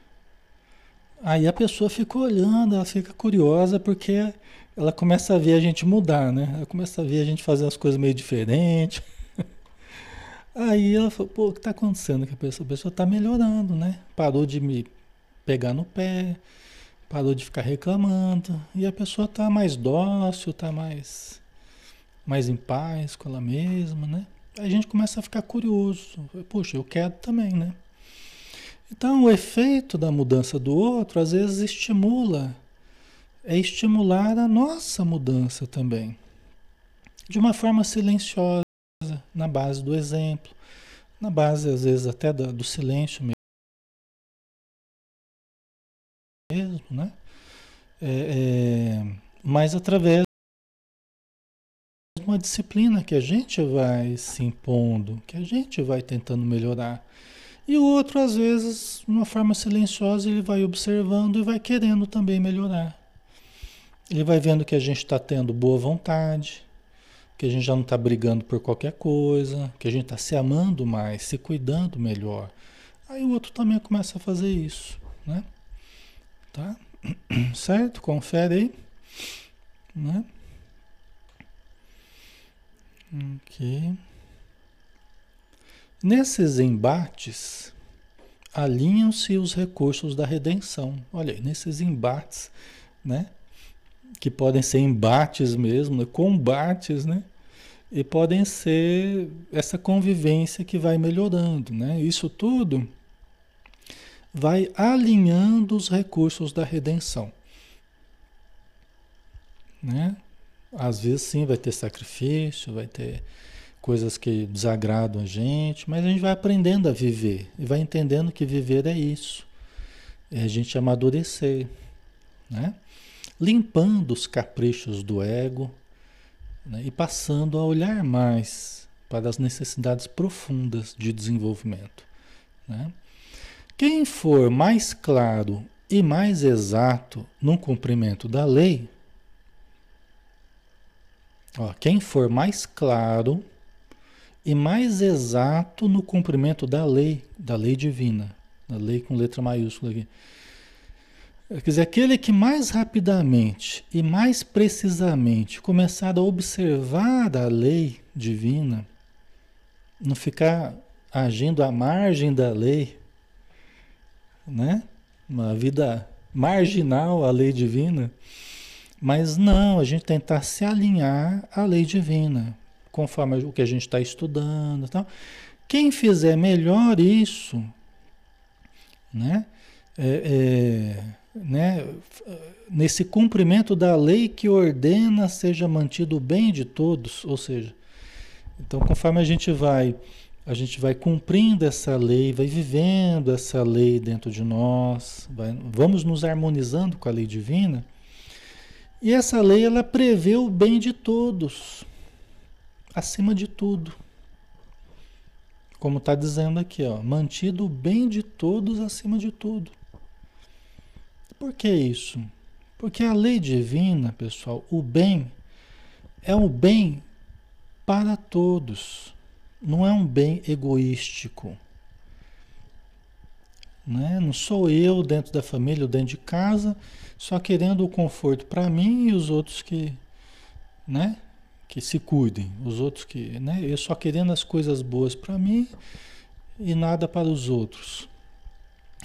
aí a pessoa fica olhando, ela fica curiosa porque ela começa a ver a gente mudar, né? Ela começa a ver a gente fazer as coisas meio diferentes. Aí ela falou, pô, o que está acontecendo com a pessoa? A pessoa está melhorando, né? Parou de me pegar no pé, Parou de ficar reclamando e a pessoa está mais dócil, está mais, mais em paz com ela mesma, né? A gente começa a ficar curioso. Poxa, eu quero também, né? Então, o efeito da mudança do outro às vezes estimula, é estimular a nossa mudança também, de uma forma silenciosa, na base do exemplo, na base às vezes até do, do silêncio mesmo né? É, é, mas através de uma disciplina que a gente vai se impondo, que a gente vai tentando melhorar. E o outro, às vezes, de uma forma silenciosa, ele vai observando e vai querendo também melhorar. Ele vai vendo que a gente está tendo boa vontade, que a gente já não está brigando por qualquer coisa, que a gente está se amando mais, se cuidando melhor. Aí o outro também começa a fazer isso, né? Tá? Certo? Confere aí. Né? Ok. Nesses embates, alinham-se os recursos da redenção. Olha aí, nesses embates, né? Que podem ser embates mesmo, né? combates, né? E podem ser essa convivência que vai melhorando, né? Isso tudo vai alinhando os recursos da redenção. Né? Às vezes sim vai ter sacrifício, vai ter coisas que desagradam a gente, mas a gente vai aprendendo a viver e vai entendendo que viver é isso. É a gente amadurecer, né? Limpando os caprichos do ego né? e passando a olhar mais para as necessidades profundas de desenvolvimento, né? Quem for mais claro e mais exato no cumprimento da lei, ó, quem for mais claro e mais exato no cumprimento da lei, da lei divina, da lei com letra maiúscula aqui. Quer dizer, aquele que mais rapidamente e mais precisamente começar a observar a lei divina, não ficar agindo à margem da lei, né? Uma vida marginal à lei divina, mas não, a gente tentar se alinhar à lei divina, conforme o que a gente está estudando. Tal. Quem fizer melhor isso, né? É, é, né? Nesse cumprimento da lei que ordena seja mantido o bem de todos, ou seja, então conforme a gente vai a gente vai cumprindo essa lei, vai vivendo essa lei dentro de nós, vai, vamos nos harmonizando com a lei divina. E essa lei ela prevê o bem de todos, acima de tudo. Como está dizendo aqui, ó, mantido o bem de todos acima de tudo. Por que isso? Porque a lei divina, pessoal, o bem é o bem para todos não é um bem egoístico. Né? Não sou eu dentro da família ou dentro de casa só querendo o conforto para mim e os outros que, né? Que se cuidem, os outros que, né? eu só querendo as coisas boas para mim e nada para os outros.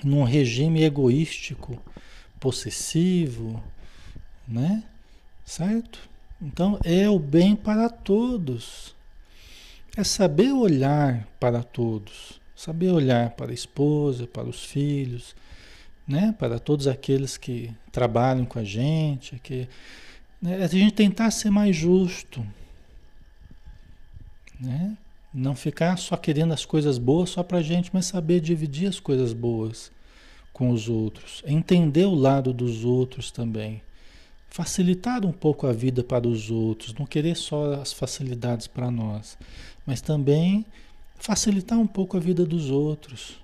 Num regime egoístico, possessivo, né? Certo? Então é o bem para todos. É saber olhar para todos, saber olhar para a esposa, para os filhos, né? para todos aqueles que trabalham com a gente, que né? a gente tentar ser mais justo, né? não ficar só querendo as coisas boas só para a gente, mas saber dividir as coisas boas com os outros, entender o lado dos outros também, facilitar um pouco a vida para os outros, não querer só as facilidades para nós, mas também facilitar um pouco a vida dos outros.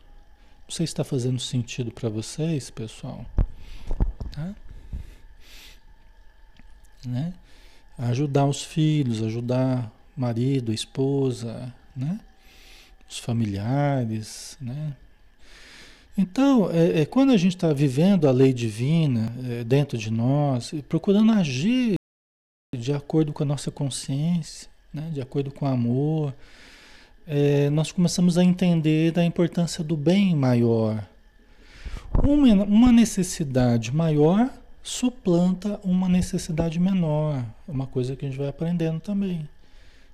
Não sei se está fazendo sentido para vocês, pessoal. Tá? Né? Ajudar os filhos, ajudar marido, esposa, né? os familiares, né? Então, é, é, quando a gente está vivendo a lei divina é, dentro de nós, procurando agir de acordo com a nossa consciência, né? de acordo com o amor, é, nós começamos a entender a importância do bem maior. Uma, uma necessidade maior suplanta uma necessidade menor. É uma coisa que a gente vai aprendendo também.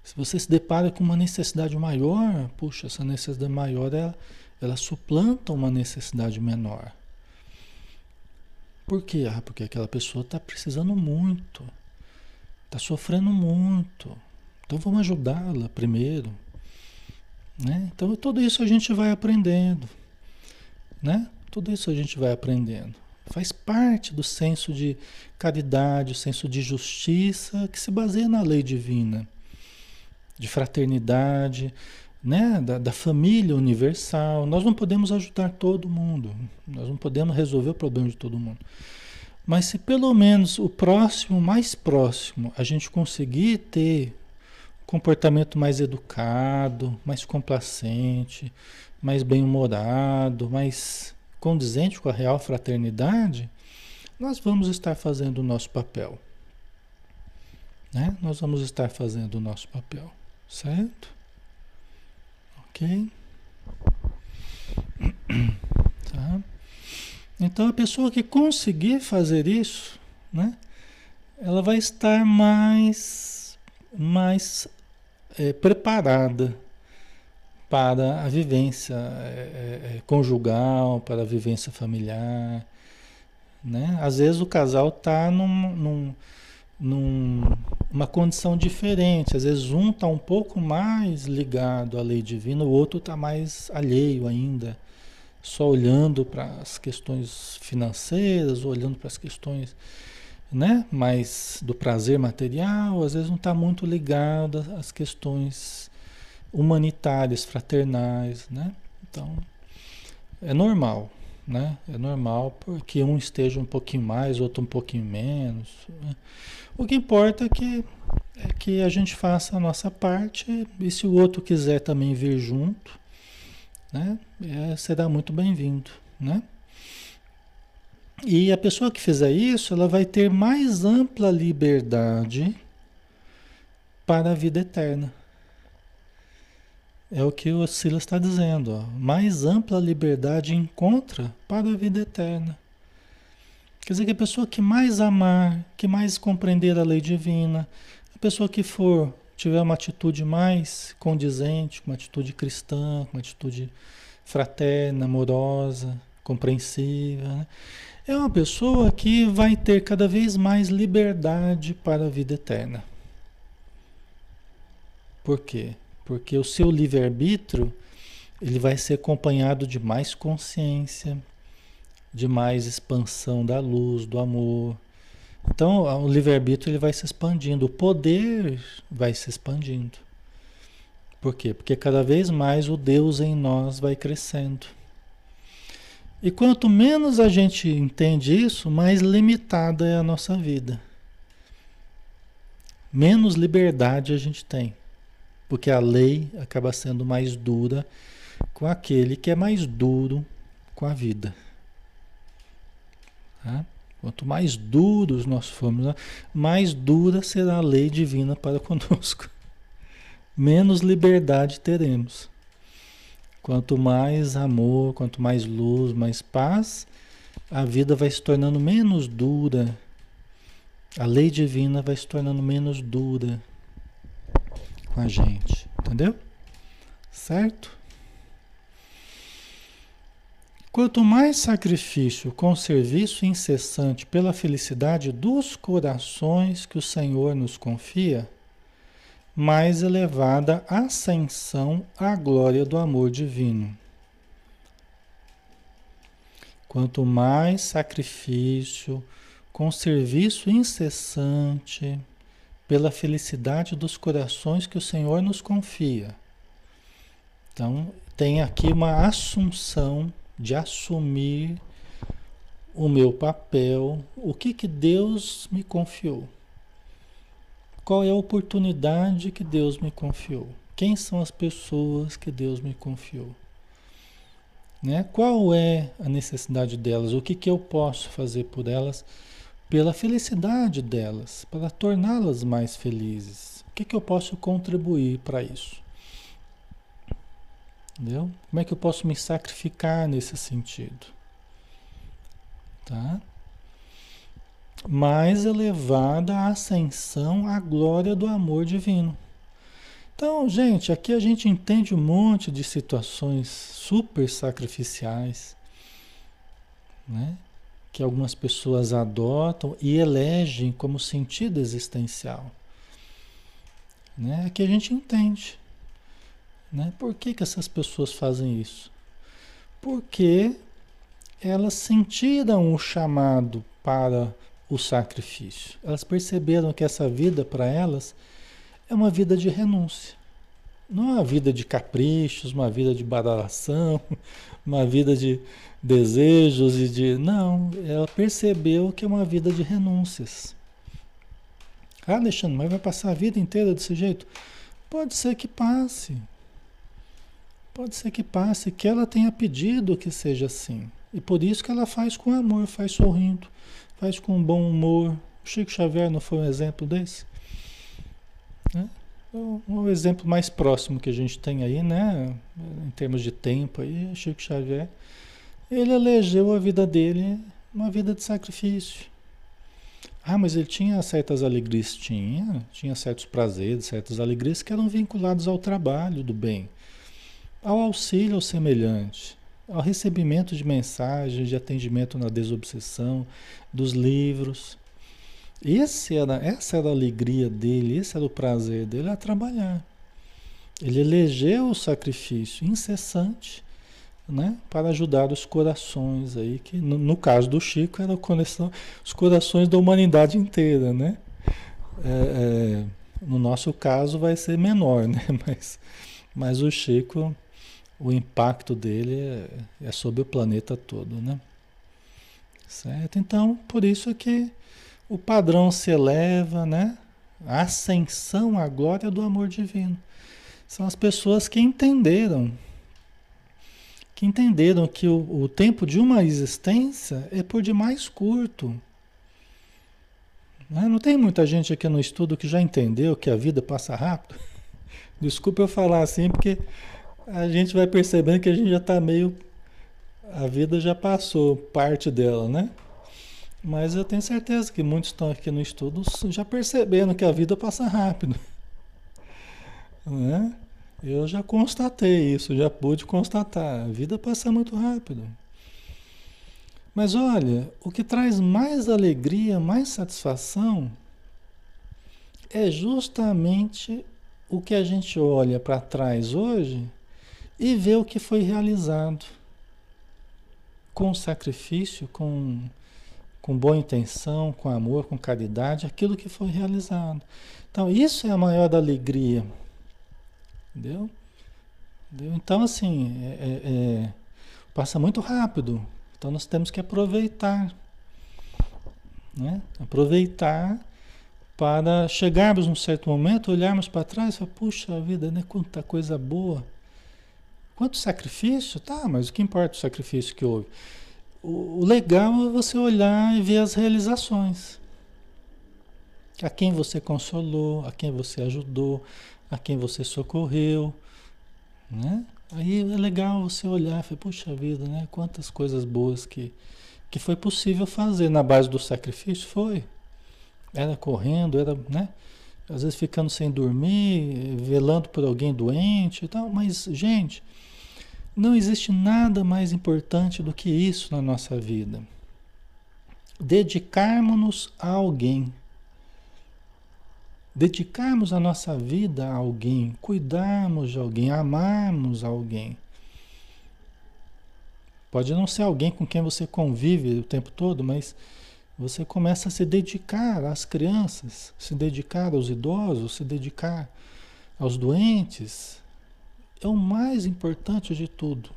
Se você se depara com uma necessidade maior, puxa, essa necessidade maior ela, ela suplanta uma necessidade menor. Por quê? Ah, porque aquela pessoa está precisando muito, está sofrendo muito, então vamos ajudá-la primeiro. Né? Então tudo isso a gente vai aprendendo. Né? Tudo isso a gente vai aprendendo. Faz parte do senso de caridade, o senso de justiça que se baseia na lei divina, de fraternidade, né? da, da família universal. Nós não podemos ajudar todo mundo, nós não podemos resolver o problema de todo mundo. Mas se pelo menos o próximo, mais próximo, a gente conseguir ter comportamento mais educado, mais complacente, mais bem-humorado, mais condizente com a real fraternidade, nós vamos estar fazendo o nosso papel. Né? Nós vamos estar fazendo o nosso papel, certo? Ok? Tá? Então a pessoa que conseguir fazer isso, né? Ela vai estar mais, mais é, preparada para a vivência é, é, conjugal, para a vivência familiar. Né? Às vezes o casal está num, num, numa condição diferente. Às vezes um está um pouco mais ligado à lei divina, o outro está mais alheio ainda, só olhando para as questões financeiras, olhando para as questões né? mais do prazer material, às vezes não está muito ligado às questões humanitárias, fraternais, né? Então, é normal, né? É normal porque um esteja um pouquinho mais, outro um pouquinho menos. Né? O que importa é que, é que a gente faça a nossa parte e se o outro quiser também vir junto, né? É, será muito bem-vindo, né? E a pessoa que fizer isso, ela vai ter mais ampla liberdade para a vida eterna. É o que o Silas está dizendo. Ó. Mais ampla liberdade encontra para a vida eterna. Quer dizer que a pessoa que mais amar, que mais compreender a lei divina, a pessoa que for tiver uma atitude mais condizente, uma atitude cristã, uma atitude fraterna, amorosa, compreensiva, né? é uma pessoa que vai ter cada vez mais liberdade para a vida eterna. Por quê? Porque o seu livre-arbítrio ele vai ser acompanhado de mais consciência, de mais expansão da luz, do amor. Então, o livre-arbítrio ele vai se expandindo, o poder vai se expandindo. Por quê? Porque cada vez mais o Deus em nós vai crescendo. E quanto menos a gente entende isso, mais limitada é a nossa vida. Menos liberdade a gente tem. Porque a lei acaba sendo mais dura com aquele que é mais duro com a vida. Tá? Quanto mais duros nós formos, né, mais dura será a lei divina para conosco. Menos liberdade teremos. Quanto mais amor, quanto mais luz, mais paz, a vida vai se tornando menos dura. A lei divina vai se tornando menos dura com a gente. Entendeu? Certo? Quanto mais sacrifício com serviço incessante pela felicidade dos corações que o Senhor nos confia, mais elevada ascensão à glória do amor divino. Quanto mais sacrifício com serviço incessante pela felicidade dos corações que o Senhor nos confia. Então, tem aqui uma assunção de assumir o meu papel, o que que Deus me confiou. Qual é a oportunidade que Deus me confiou? Quem são as pessoas que Deus me confiou? Né? Qual é a necessidade delas? O que, que eu posso fazer por elas pela felicidade delas, para torná-las mais felizes? O que, que eu posso contribuir para isso? Entendeu? Como é que eu posso me sacrificar nesse sentido? Tá? Mais elevada a ascensão à glória do amor divino. Então, gente, aqui a gente entende um monte de situações super sacrificiais, né? Que algumas pessoas adotam e elegem como sentido existencial. Né? Aqui a gente entende. Né? Por que, que essas pessoas fazem isso? Porque elas sentiram o chamado para o sacrifício. Elas perceberam que essa vida para elas é uma vida de renúncia. Não é uma vida de caprichos, uma vida de badalação, uma vida de desejos e de. Não, ela percebeu que é uma vida de renúncias. Ah, Alexandre, mas vai passar a vida inteira desse jeito? Pode ser que passe. Pode ser que passe, que ela tenha pedido que seja assim. E por isso que ela faz com amor, faz sorrindo, faz com bom humor. O Chico Xavier não foi um exemplo desse? Né? Um exemplo mais próximo que a gente tem aí, né? Em termos de tempo aí, Chico Xavier, ele elegeu a vida dele uma vida de sacrifício. Ah, mas ele tinha certas alegrias, tinha, tinha certos prazeres, certas alegrias que eram vinculados ao trabalho do bem ao auxílio ao semelhante, ao recebimento de mensagens, de atendimento na desobsessão, dos livros. Esse era, essa era a alegria dele, esse era o prazer dele a trabalhar. Ele elegeu o sacrifício incessante né, para ajudar os corações aí, que no, no caso do Chico era conexão, os corações da humanidade inteira, né? É, é, no nosso caso vai ser menor, né? Mas, mas o Chico o impacto dele é, é sobre o planeta todo, né? Certo? Então, por isso que o padrão se eleva, né? A ascensão à glória do amor divino. São as pessoas que entenderam, que entenderam que o, o tempo de uma existência é por demais curto. Né? Não tem muita gente aqui no estudo que já entendeu que a vida passa rápido? Desculpa eu falar assim, porque a gente vai percebendo que a gente já está meio. A vida já passou parte dela, né? Mas eu tenho certeza que muitos estão aqui no estudo já percebendo que a vida passa rápido. Né? Eu já constatei isso, já pude constatar. A vida passa muito rápido. Mas olha, o que traz mais alegria, mais satisfação, é justamente o que a gente olha para trás hoje e vê o que foi realizado com sacrifício, com, com boa intenção, com amor, com caridade, aquilo que foi realizado. Então, isso é a maior alegria. Entendeu? Entendeu? Então, assim, é, é, é, passa muito rápido. Então, nós temos que aproveitar. Né? Aproveitar para chegarmos num certo momento, olharmos para trás e falar, puxa vida, né? Quanta coisa boa. Quanto sacrifício? Tá, mas o que importa o sacrifício que houve? O, legal é você olhar e ver as realizações. A quem você consolou, a quem você ajudou, a quem você socorreu, né? Aí é legal você olhar e falar, puxa vida, né? Quantas coisas boas que, que foi possível fazer na base do sacrifício, foi. Era correndo, era, né? Às vezes ficando sem dormir, velando por alguém doente e tal. Mas, gente, não existe nada mais importante do que isso na nossa vida. Dedicarmos-nos a alguém. Dedicarmos a nossa vida a alguém, cuidarmos de alguém, amarmos alguém. Pode não ser alguém com quem você convive o tempo todo, mas você começa a se dedicar às crianças, se dedicar aos idosos, se dedicar aos doentes. É o mais importante de tudo.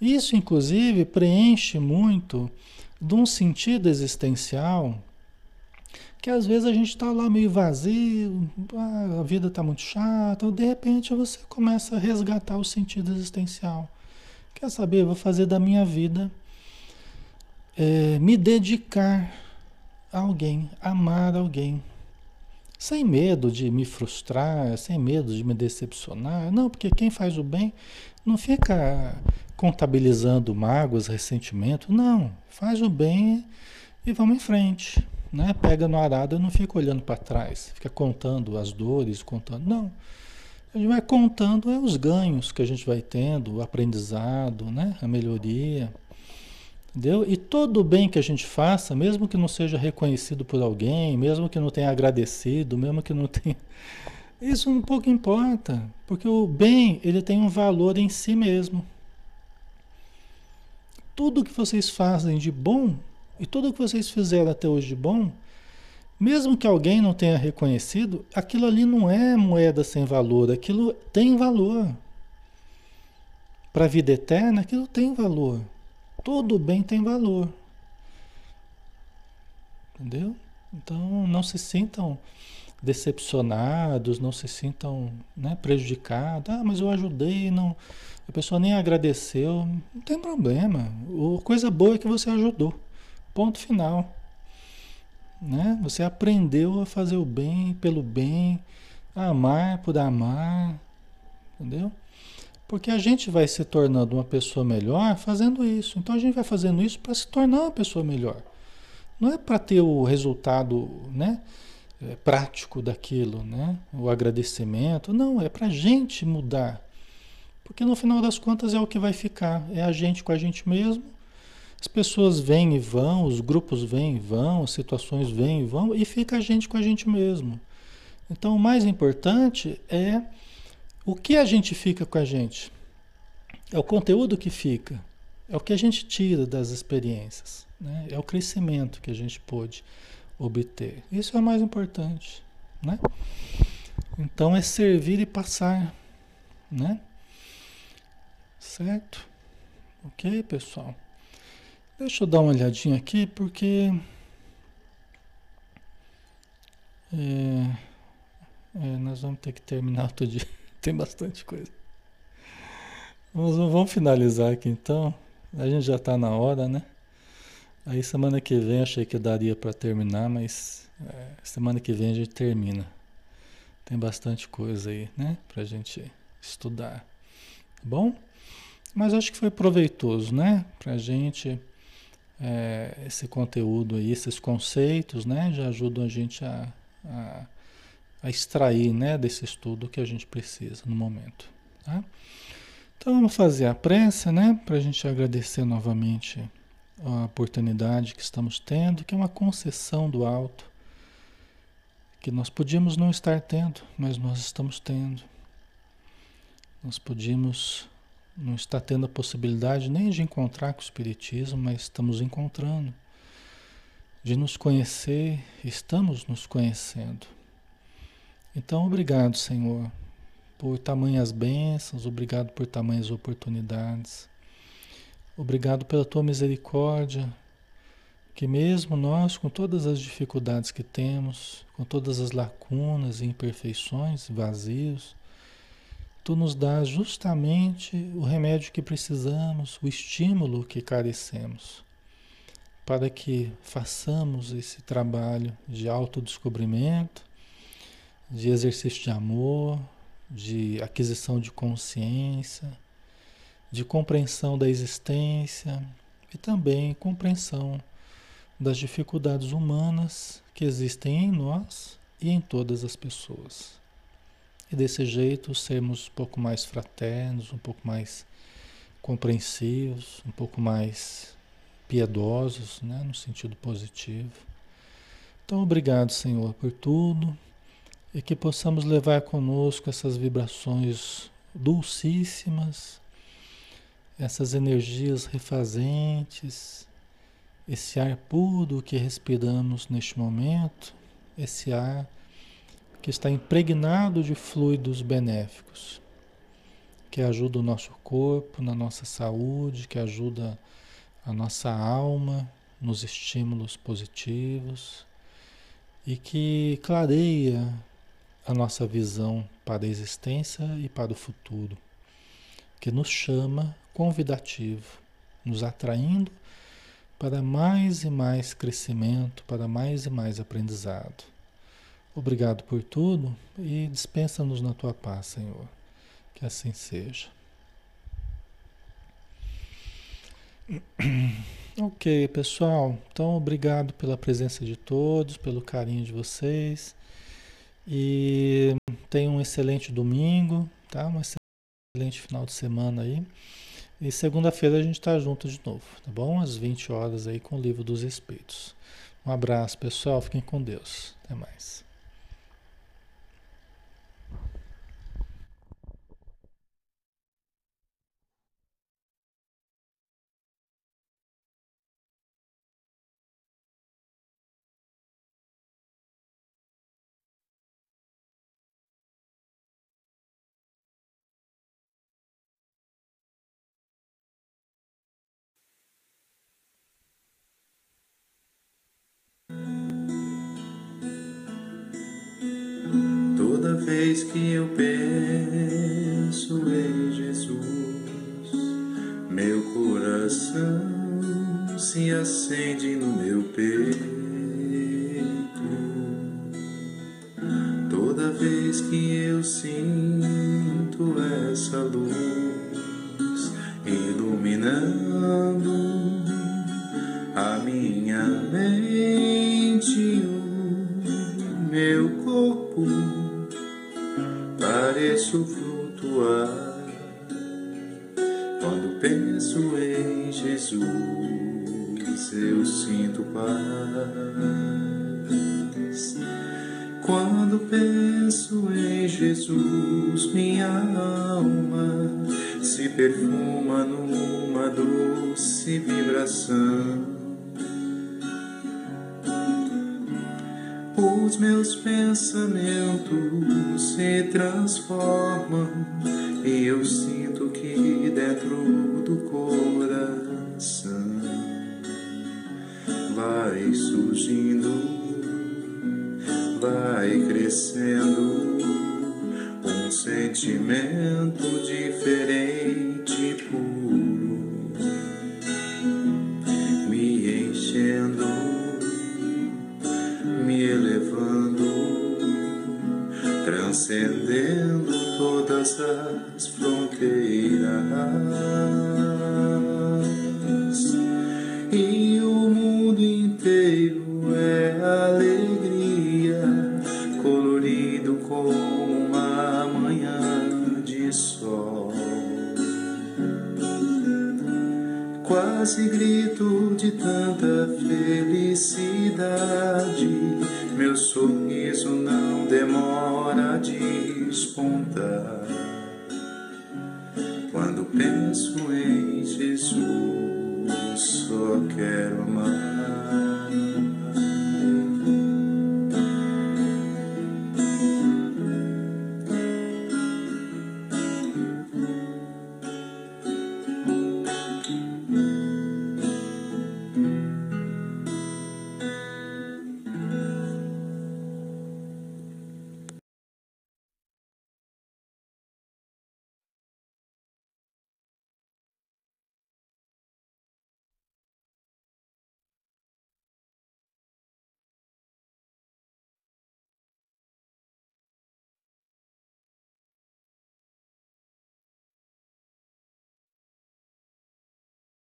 Isso, inclusive, preenche muito de um sentido existencial que às vezes a gente está lá meio vazio, ah, a vida está muito chata, de repente você começa a resgatar o sentido existencial. Quer saber? Vou fazer da minha vida é, me dedicar a alguém, amar alguém. Sem medo de me frustrar, sem medo de me decepcionar. Não, porque quem faz o bem não fica contabilizando mágoas, ressentimento. Não, faz o bem e vamos em frente. Né? Pega no arado e não fica olhando para trás, fica contando as dores, contando. Não. A gente vai contando é, os ganhos que a gente vai tendo, o aprendizado, né? a melhoria. Entendeu? E todo o bem que a gente faça, mesmo que não seja reconhecido por alguém, mesmo que não tenha agradecido, mesmo que não tenha. Isso um pouco importa, porque o bem ele tem um valor em si mesmo. Tudo que vocês fazem de bom e tudo que vocês fizeram até hoje de bom, mesmo que alguém não tenha reconhecido, aquilo ali não é moeda sem valor, aquilo tem valor. Para a vida eterna, aquilo tem valor. Todo bem tem valor. Entendeu? Então não se sintam decepcionados, não se sintam né, prejudicados. Ah, mas eu ajudei, não, a pessoa nem agradeceu. Não tem problema. A coisa boa é que você ajudou. Ponto final. Né? Você aprendeu a fazer o bem pelo bem, a amar por amar. Entendeu? Porque a gente vai se tornando uma pessoa melhor fazendo isso. Então a gente vai fazendo isso para se tornar uma pessoa melhor. Não é para ter o resultado né, é, prático daquilo, né, o agradecimento. Não, é para a gente mudar. Porque no final das contas é o que vai ficar. É a gente com a gente mesmo. As pessoas vêm e vão, os grupos vêm e vão, as situações vêm e vão, e fica a gente com a gente mesmo. Então o mais importante é o que a gente fica com a gente? É o conteúdo que fica, é o que a gente tira das experiências, né? é o crescimento que a gente pôde obter. Isso é o mais importante. Né? Então é servir e passar. Né? Certo? Ok, pessoal? Deixa eu dar uma olhadinha aqui, porque. É, é, nós vamos ter que terminar outro dia. Tem bastante coisa. Vamos, vamos finalizar aqui então. A gente já está na hora, né? Aí semana que vem achei que daria para terminar, mas é, semana que vem a gente termina. Tem bastante coisa aí, né? Pra gente estudar. Tá bom? Mas acho que foi proveitoso, né? Pra gente é, esse conteúdo aí, esses conceitos, né? Já ajudam a gente a, a, a extrair, né? Desse estudo que a gente precisa no momento, tá? Então vamos fazer a prece, né? Para a gente agradecer novamente a oportunidade que estamos tendo, que é uma concessão do alto, que nós podíamos não estar tendo, mas nós estamos tendo. Nós podíamos não estar tendo a possibilidade nem de encontrar com o Espiritismo, mas estamos encontrando. De nos conhecer, estamos nos conhecendo. Então, obrigado, Senhor, por tamanhas bênçãos, obrigado por tamanhas oportunidades. Obrigado pela tua misericórdia, que mesmo nós, com todas as dificuldades que temos, com todas as lacunas e imperfeições, vazios, tu nos dás justamente o remédio que precisamos, o estímulo que carecemos, para que façamos esse trabalho de autodescobrimento, de exercício de amor, de aquisição de consciência, de compreensão da existência e também compreensão das dificuldades humanas que existem em nós e em todas as pessoas. E desse jeito sermos um pouco mais fraternos, um pouco mais compreensivos, um pouco mais piedosos, né, no sentido positivo. Então, obrigado, Senhor, por tudo e que possamos levar conosco essas vibrações dulcíssimas essas energias refazentes, esse ar puro que respiramos neste momento, esse ar que está impregnado de fluidos benéficos, que ajuda o nosso corpo na nossa saúde, que ajuda a nossa alma nos estímulos positivos e que clareia a nossa visão para a existência e para o futuro, que nos chama convidativo, nos atraindo para mais e mais crescimento, para mais e mais aprendizado. Obrigado por tudo e dispensa-nos na tua paz, Senhor. Que assim seja. Ok, pessoal. Então, obrigado pela presença de todos, pelo carinho de vocês. E tenham um excelente domingo, tá? Um excelente final de semana aí. E segunda-feira a gente está junto de novo, tá bom? Às 20 horas aí com o livro dos Espíritos. Um abraço, pessoal. Fiquem com Deus. Até mais. Quando penso em Jesus, minha alma se perfuma numa doce vibração. Os meus pensamentos se transformam e eu sinto que dentro do coração vai surgindo, vai crescendo um sentimento